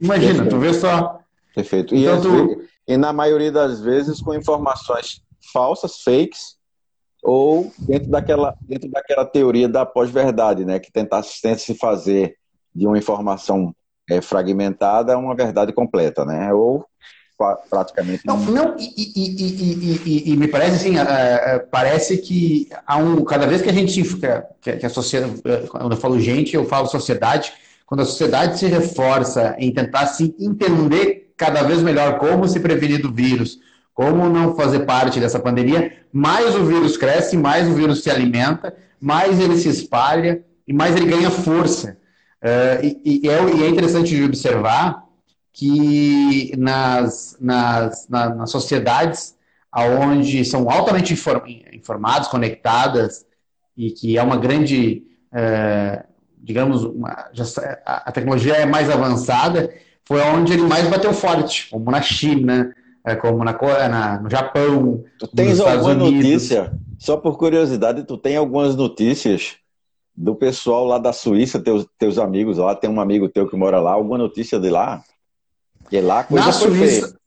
Imagina, Perfeito. tu vê só. Perfeito. E, então, tu... e na maioria das vezes com informações falsas, fakes, ou dentro daquela, dentro daquela teoria da pós-verdade, né? Que tenta, tenta se fazer de uma informação é, fragmentada uma verdade completa, né? Ou praticamente. Não, não e, e, e, e, me parece assim, uh, parece que há um, cada vez que a gente que, que a sociedade, quando eu falo gente, eu falo sociedade, quando a sociedade se reforça em tentar se entender cada vez melhor como se prevenir do vírus, como não fazer parte dessa pandemia, mais o vírus cresce, mais o vírus se alimenta, mais ele se espalha e mais ele ganha força. Uh, e, e, é, e, é, interessante de observar que nas, nas, na, nas sociedades onde são altamente informados, conectadas, e que é uma grande uh, digamos, uma, já, a tecnologia é mais avançada, foi onde ele mais bateu forte, como na China, é, como na, na no Japão. Tu tens alguma notícia? Só por curiosidade, tu tem algumas notícias do pessoal lá da Suíça, teus, teus amigos lá, tem um amigo teu que mora lá, alguma notícia de lá? Que lá coisa na Suíça,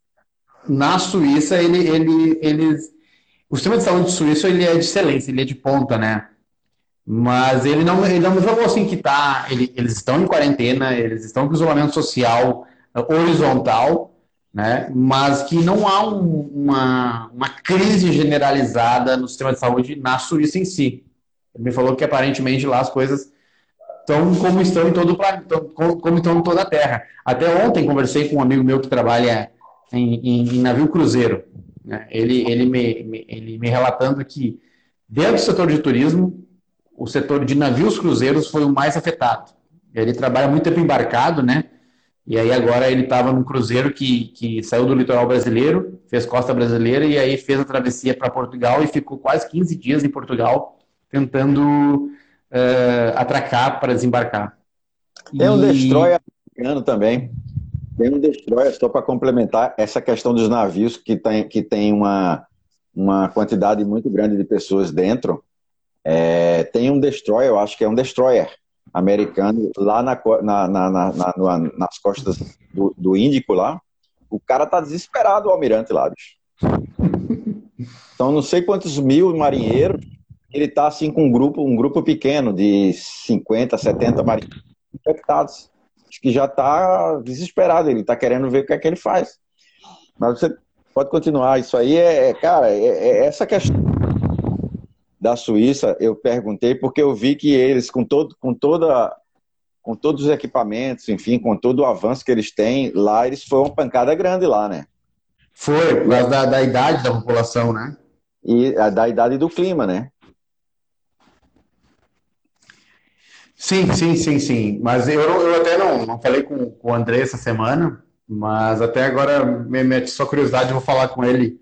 na Suíça, ele, ele, ele, o sistema de saúde suíço ele é de excelência, ele é de ponta, né? Mas ele não, ele não falou assim que tá, ele, eles estão em quarentena, eles estão com isolamento social uh, horizontal, né? mas que não há um, uma, uma crise generalizada no sistema de saúde na Suíça em si. Ele me falou que aparentemente lá as coisas estão como estão em todo o planeta, como estão em toda a Terra. Até ontem conversei com um amigo meu que trabalha em, em, em navio cruzeiro. Né? Ele, ele, me, me, ele me relatando que dentro do setor de turismo o setor de navios cruzeiros foi o mais afetado. Ele trabalha muito tempo embarcado, né? E aí agora ele estava num cruzeiro que, que saiu do litoral brasileiro, fez costa brasileira e aí fez a travessia para Portugal e ficou quase 15 dias em Portugal tentando uh, atracar para desembarcar. Tem um destroyer americano também. Tem um destroyer, só para complementar, essa questão dos navios que tem, que tem uma, uma quantidade muito grande de pessoas dentro. É, tem um destroyer, eu acho que é um destroyer americano, lá na, na, na, nas costas do, do, Índico lá. O cara tá desesperado, o almirante lá, bicho. Então, não sei quantos mil marinheiros, ele tá assim com um grupo, um grupo pequeno de 50, 70 marinheiros infectados. Acho que já tá desesperado, ele tá querendo ver o que é que ele faz. Mas você pode continuar, isso aí é, cara, é, é essa questão da Suíça, eu perguntei porque eu vi que eles, com, todo, com, toda, com todos os equipamentos, enfim, com todo o avanço que eles têm, lá eles foi uma pancada grande lá, né? Foi, por causa da, da idade da população, né? E a, da idade do clima, né? Sim, sim, sim, sim. Mas eu, eu até não, não falei com, com o André essa semana, mas até agora me mete só curiosidade, vou falar com ele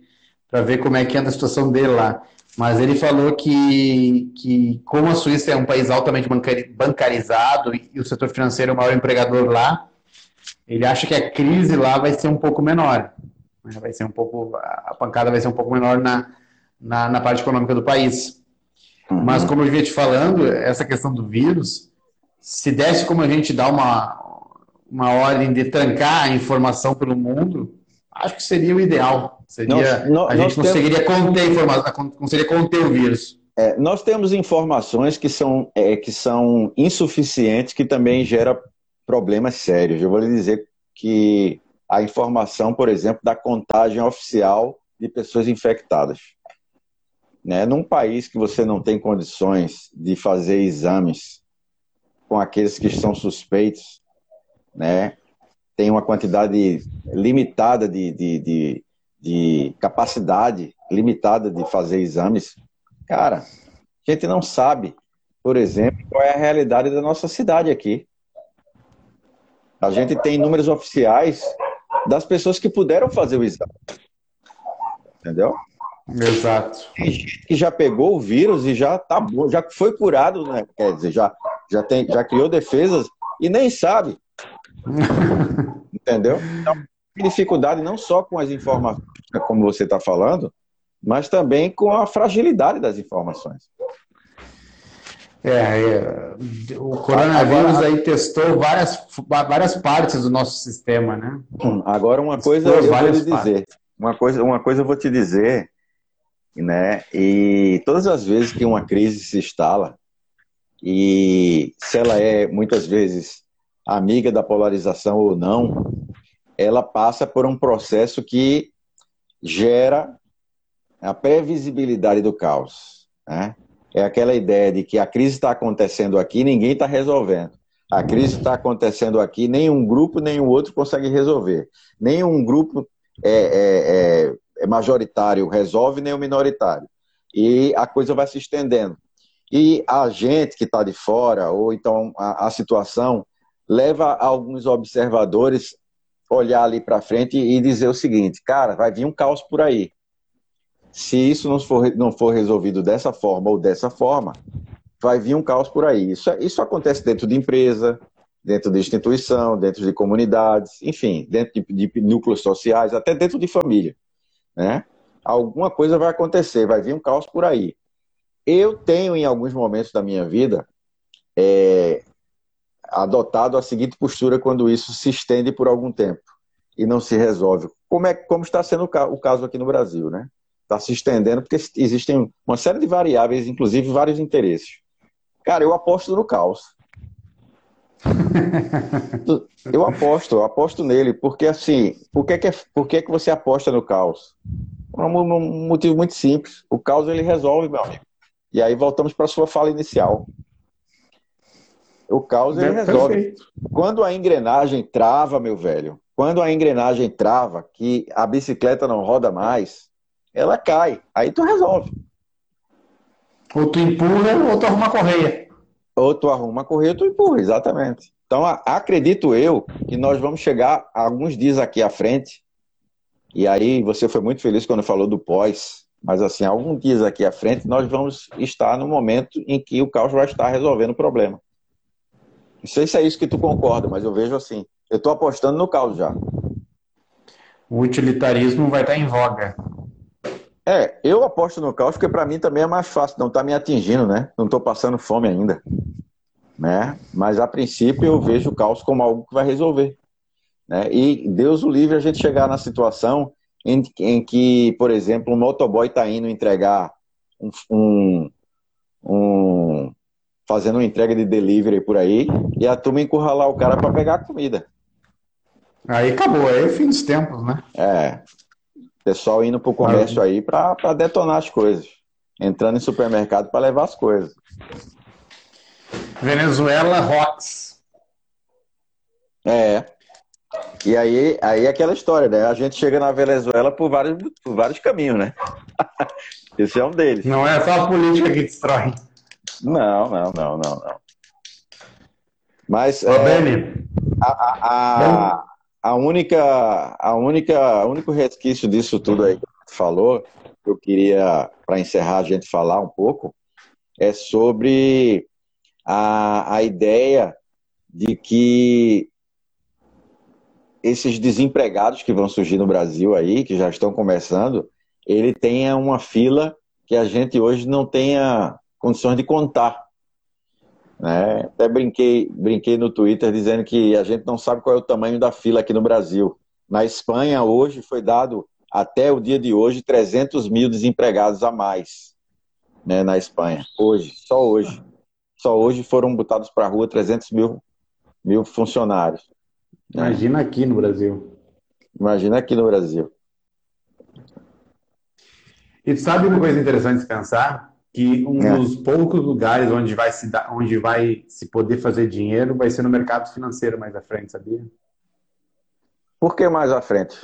para ver como é que anda a situação dele lá. Mas ele falou que, que como a Suíça é um país altamente bancarizado e o setor financeiro é o maior empregador lá, ele acha que a crise lá vai ser um pouco menor. Vai ser um pouco, a pancada vai ser um pouco menor na, na, na parte econômica do país. Uhum. Mas como eu vinha te falando, essa questão do vírus, se desse como a gente dar uma, uma ordem de trancar a informação pelo mundo, acho que seria o ideal. Seria, nós, a gente conseguiria temos... conter informação, conseguiria conter o vírus. É, nós temos informações que são, é, que são insuficientes, que também gera problemas sérios. Eu vou lhe dizer que a informação, por exemplo, da contagem oficial de pessoas infectadas. Né? Num país que você não tem condições de fazer exames com aqueles que estão suspeitos, né? Tem uma quantidade limitada de, de, de, de capacidade limitada de fazer exames, cara, A gente não sabe, por exemplo, qual é a realidade da nossa cidade aqui. A gente tem números oficiais das pessoas que puderam fazer o exame. Entendeu? Exato. Tem gente que já pegou o vírus e já tá bom, já foi curado, né? Quer dizer, já, já, tem, já criou defesas e nem sabe. Entendeu? Então, dificuldade não só com as informações, como você está falando, mas também com a fragilidade das informações. É, é, o coronavírus Agora, aí testou várias, várias partes do nosso sistema, né? Agora uma coisa testou eu vou te dizer, uma coisa, uma coisa eu vou te dizer, né? E todas as vezes que uma crise se instala e se ela é muitas vezes amiga da polarização ou não, ela passa por um processo que gera a previsibilidade do caos. Né? É aquela ideia de que a crise está acontecendo aqui, ninguém está resolvendo. A crise está acontecendo aqui, nenhum grupo, nenhum outro consegue resolver. Nenhum grupo é, é, é, é majoritário resolve, nem o minoritário. E a coisa vai se estendendo. E a gente que está de fora, ou então a, a situação, leva alguns observadores olhar ali para frente e dizer o seguinte, cara, vai vir um caos por aí. Se isso não for, não for resolvido dessa forma ou dessa forma, vai vir um caos por aí. Isso, isso acontece dentro de empresa, dentro de instituição, dentro de comunidades, enfim, dentro de, de núcleos sociais, até dentro de família. Né? Alguma coisa vai acontecer, vai vir um caos por aí. Eu tenho, em alguns momentos da minha vida, é, adotado a seguinte postura quando isso se estende por algum tempo e não se resolve. Como, é, como está sendo o caso aqui no Brasil, né? Está se estendendo porque existem uma série de variáveis, inclusive vários interesses. Cara, eu aposto no caos. eu aposto, eu aposto nele, porque assim, por que, que, por que, que você aposta no caos? Um, um motivo muito simples. O caos ele resolve, meu amigo. E aí voltamos para a sua fala inicial. O caos ele resolve. Perfeito. Quando a engrenagem trava, meu velho, quando a engrenagem trava, que a bicicleta não roda mais, ela cai. Aí tu resolve. Ou tu empurra, ou tu arruma a correia. Ou tu arruma a correia, ou tu empurra, exatamente. Então, acredito eu que nós vamos chegar alguns dias aqui à frente. E aí, você foi muito feliz quando falou do pós. Mas, assim, alguns dias aqui à frente, nós vamos estar no momento em que o caos vai estar resolvendo o problema. Não sei se é isso que tu concorda, mas eu vejo assim. Eu estou apostando no caos já. O utilitarismo vai estar em voga. É, eu aposto no caos porque para mim também é mais fácil, não está me atingindo, né? Não estou passando fome ainda. Né? Mas a princípio eu vejo o caos como algo que vai resolver. Né? E Deus o livre a gente chegar na situação em, em que, por exemplo, um motoboy está indo entregar um, um, um, fazendo uma entrega de delivery por aí e a turma encurralar o cara para pegar a comida. Aí acabou, aí é o fim dos tempos, né? É. Pessoal indo pro comércio aí para detonar as coisas. Entrando em supermercado para levar as coisas. Venezuela Rocks. É. E aí, aí é aquela história, né? A gente chega na Venezuela por vários, por vários caminhos, né? Esse é um deles. Não é só a política que destrói. Não, não, não, não, não. Mas Ô, é, a, a, a, única, a única, o único resquício disso tudo aí que você falou, que eu queria, para encerrar, a gente falar um pouco, é sobre a, a ideia de que esses desempregados que vão surgir no Brasil aí, que já estão começando, ele tenha uma fila que a gente hoje não tenha condições de contar. Né? Até brinquei, brinquei no Twitter dizendo que a gente não sabe qual é o tamanho da fila aqui no Brasil. Na Espanha, hoje, foi dado, até o dia de hoje, 300 mil desempregados a mais né, na Espanha. Hoje, só hoje. Só hoje foram botados para a rua 300 mil, mil funcionários. Né? Imagina aqui no Brasil. Imagina aqui no Brasil. E sabe uma coisa interessante de pensar? Que um é. dos poucos lugares onde vai, se dar, onde vai se poder fazer dinheiro vai ser no mercado financeiro mais à frente, sabia? Por que mais à frente?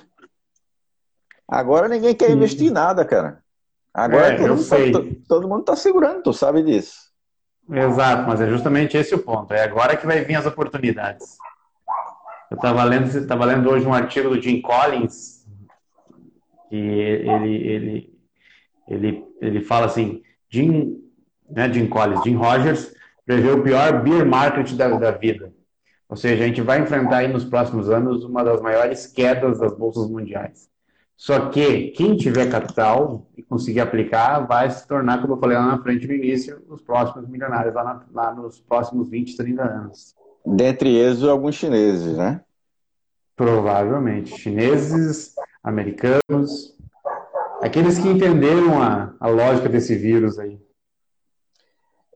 Agora ninguém quer investir em nada, cara. Agora é, todo, mundo tá, todo mundo está segurando, tu sabe disso. Exato, mas é justamente esse o ponto. É agora que vai vir as oportunidades. Eu estava lendo, tava lendo hoje um artigo do Jim Collins, que ele, ele, ele, ele fala assim, Jim, né, Jim Collins, Jim Rogers prevê o pior beer market da, da vida. Ou seja, a gente vai enfrentar aí nos próximos anos uma das maiores quedas das bolsas mundiais. Só que quem tiver capital e conseguir aplicar vai se tornar, como eu falei lá na frente no início, os próximos milionários lá, na, lá nos próximos 20, 30 anos. Dentre eles, alguns chineses, né? Provavelmente. Chineses, americanos, aqueles que entenderam a, a lógica desse vírus aí.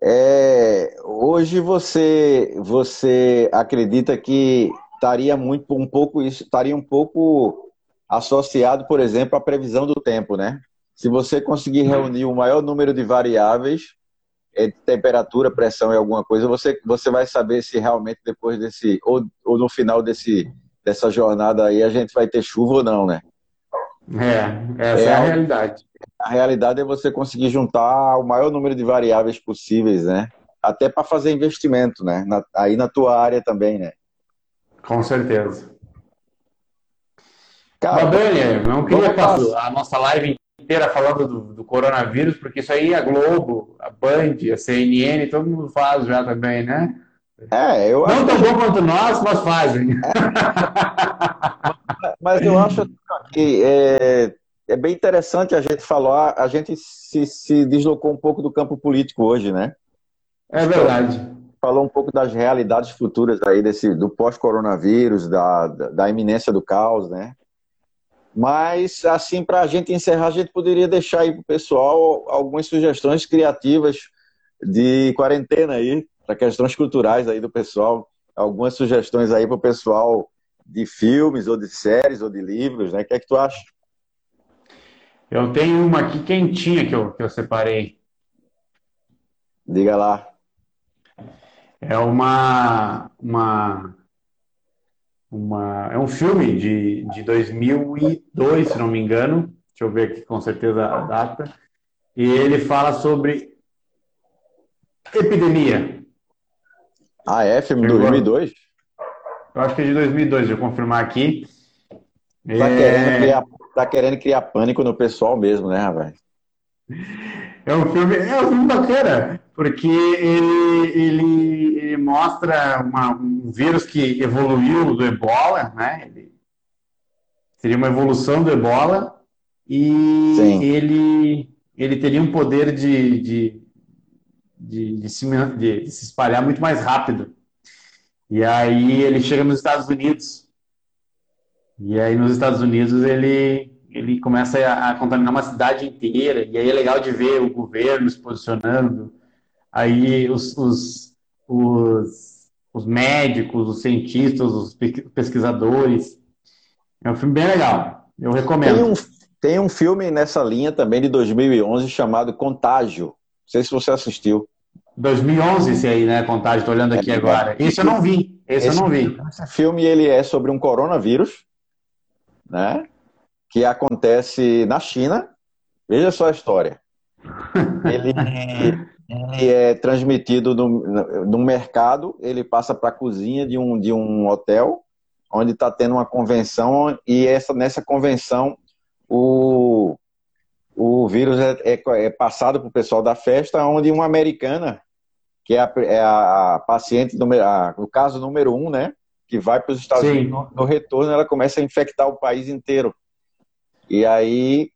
É, hoje você você acredita que estaria muito um pouco isso estaria um pouco associado, por exemplo, à previsão do tempo, né? Se você conseguir reunir o maior número de variáveis, é, temperatura, pressão e alguma coisa, você, você vai saber se realmente depois desse, ou, ou no final desse, dessa jornada aí, a gente vai ter chuva ou não, né? É, essa é, é a realidade. A realidade é você conseguir juntar o maior número de variáveis possíveis, né? Até para fazer investimento, né? Na, aí na tua área também, né? Com certeza. Cara, Dani, não queria passar a nossa live inteira falando do, do, coronavírus, porque isso aí a Globo, a Band, a CNN, todo mundo faz já também, né? É, eu Não tão bom quanto nós, mas fazem. É. mas eu acho que é, é bem interessante a gente falar, a gente se, se deslocou um pouco do campo político hoje, né? É verdade. Falou um pouco das realidades futuras aí desse, do pós-coronavírus, da, da, da iminência do caos, né? Mas, assim, para a gente encerrar, a gente poderia deixar aí para o pessoal algumas sugestões criativas de quarentena aí, para questões culturais aí do pessoal. Algumas sugestões aí para o pessoal de filmes, ou de séries, ou de livros, né? O que é que tu acha? Eu tenho uma aqui quentinha que eu, que eu separei. Diga lá. É uma, uma uma, é um filme de, de 2002, se não me engano. Deixa eu ver aqui com certeza a data. E ele fala sobre epidemia. Ah, é? Filme de 2002? Eu acho que é de 2002, deixa eu confirmar aqui. Tá, é... querendo criar, tá querendo criar pânico no pessoal mesmo, né, rapaz? É um filme, é um filme bacana, porque ele, ele, ele mostra uma, um vírus que evoluiu do ebola, né? Ele, seria uma evolução do ebola e ele, ele teria um poder de, de, de, de, se, de, de se espalhar muito mais rápido. E aí ele chega nos Estados Unidos. E aí nos Estados Unidos ele ele começa a, contaminar uma cidade inteira, e aí é legal de ver o governo se posicionando, aí os, os, os, os médicos, os cientistas, os pesquisadores. É um filme bem legal, eu recomendo. Tem um, tem um filme nessa linha também de 2011 chamado Contágio, não sei se você assistiu. 2011 esse aí, né, Contágio, estou olhando aqui é, agora. Esse eu não vi, esse, esse eu não vi. Esse filme ele é sobre um coronavírus, né? que acontece na China. Veja só a história. Ele, ele é transmitido no, no mercado, ele passa para a cozinha de um, de um hotel, onde está tendo uma convenção, e essa, nessa convenção o, o vírus é, é, é passado para o pessoal da festa, onde uma americana, que é a, é a paciente, número, a, o caso número um, né? Que vai para os Estados Sim. Unidos, no, no retorno ela começa a infectar o país inteiro. E aí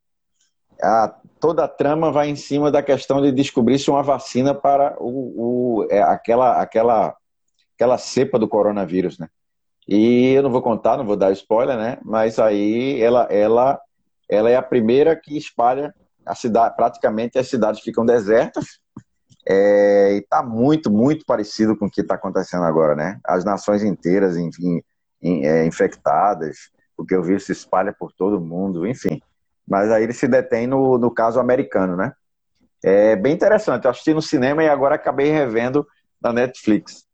a, toda a trama vai em cima da questão de descobrir se uma vacina para o, o é, aquela, aquela, aquela cepa do coronavírus, né? E eu não vou contar, não vou dar spoiler, né? Mas aí ela, ela, ela é a primeira que espalha a cidade, praticamente as cidades ficam desertas. É, e está muito, muito parecido com o que está acontecendo agora, né? As nações inteiras, enfim, é, infectadas, porque o vírus se espalha por todo mundo, enfim. Mas aí ele se detém no, no caso americano, né? É bem interessante. Eu assisti no cinema e agora acabei revendo na Netflix.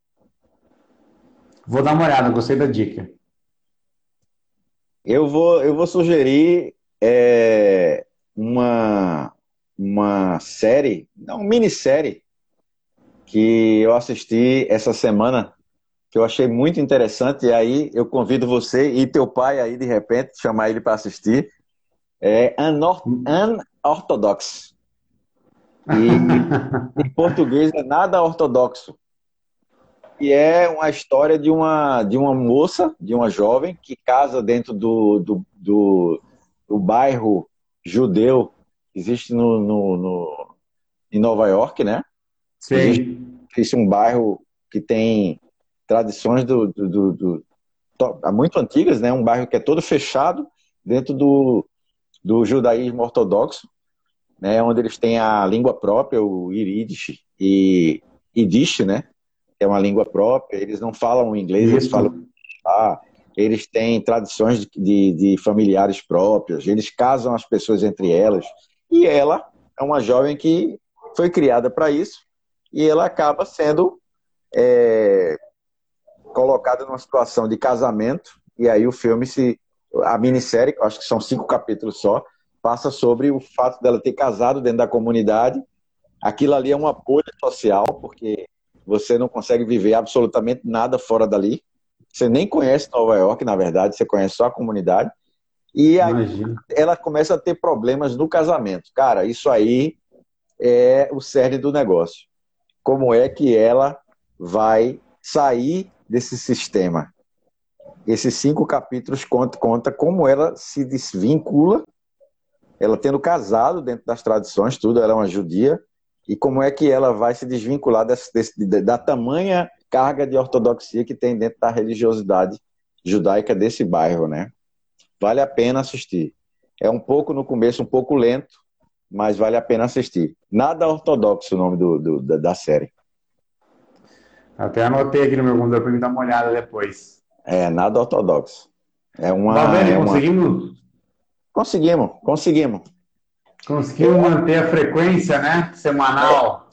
Vou dar uma olhada, gostei da dica. Eu vou, eu vou sugerir é, uma, uma série, não, minissérie, que eu assisti essa semana, que eu achei muito interessante, e aí eu convido você e teu pai aí, de repente, chamar ele para assistir, é Unorthodox. E em português é nada ortodoxo. E é uma história de uma, de uma moça, de uma jovem, que casa dentro do, do, do, do bairro judeu existe no, no, no, em Nova York, né? Sim. Existe, existe um bairro que tem tradições do, do, do, do, muito antigas, né? Um bairro que é todo fechado dentro do, do judaísmo ortodoxo, né? Onde eles têm a língua própria, o Yiddish e Yiddish, né? é uma língua própria, eles não falam inglês, Isso. eles falam. Ah, eles têm tradições de, de, de, familiares próprias, eles casam as pessoas entre elas. E ela é uma jovem que foi criada para isso e ela acaba sendo é, colocada numa situação de casamento. E aí o filme se. A minissérie, acho que são cinco capítulos só, passa sobre o fato dela ter casado dentro da comunidade. Aquilo ali é uma bolha social, porque você não consegue viver absolutamente nada fora dali. Você nem conhece Nova York, na verdade, você conhece só a comunidade. E aí Imagina. ela começa a ter problemas no casamento. Cara, isso aí é o cerne do negócio. Como é que ela vai sair desse sistema? Esses cinco capítulos conta, conta como ela se desvincula, ela tendo casado dentro das tradições, tudo, ela é uma judia, e como é que ela vai se desvincular desse, desse, da tamanha carga de ortodoxia que tem dentro da religiosidade judaica desse bairro, né? Vale a pena assistir. É um pouco no começo, um pouco lento, mas vale a pena assistir. Nada ortodoxo o nome do, do da, da, série. Até anotei aqui no meu computador para me dar uma olhada depois. É, nada ortodoxo. É uma. Tá vendo? É uma... Conseguimos? Conseguimos, conseguimos. Conseguiu manter a frequência, né? Semanal. É,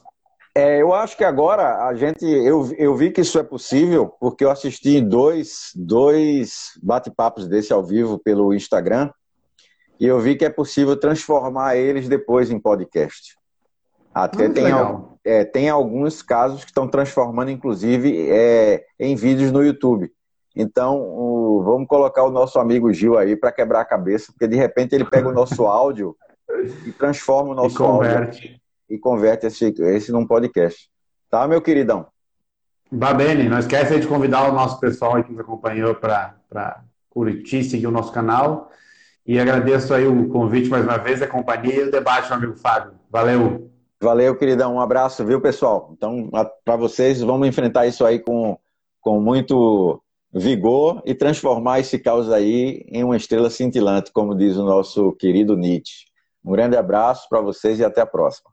eu acho que agora a gente. Eu, eu vi que isso é possível, porque eu assisti dois, dois bate-papos desse ao vivo pelo Instagram, e eu vi que é possível transformar eles depois em podcast. Até tem, é, tem alguns casos que estão transformando, inclusive, é, em vídeos no YouTube. Então, o, vamos colocar o nosso amigo Gil aí para quebrar a cabeça, porque de repente ele pega o nosso áudio e transforma o nosso e áudio e converte esse, esse num podcast. Tá, meu queridão? Babene, não esquece de convidar o nosso pessoal aí que nos acompanhou para curtir, seguir o nosso canal. E agradeço aí o convite mais uma vez, a companhia e o debate, meu amigo Fábio. Valeu! Valeu, queridão. Um abraço, viu, pessoal? Então, para vocês, vamos enfrentar isso aí com, com muito vigor e transformar esse caos aí em uma estrela cintilante, como diz o nosso querido Nietzsche. Um grande abraço para vocês e até a próxima.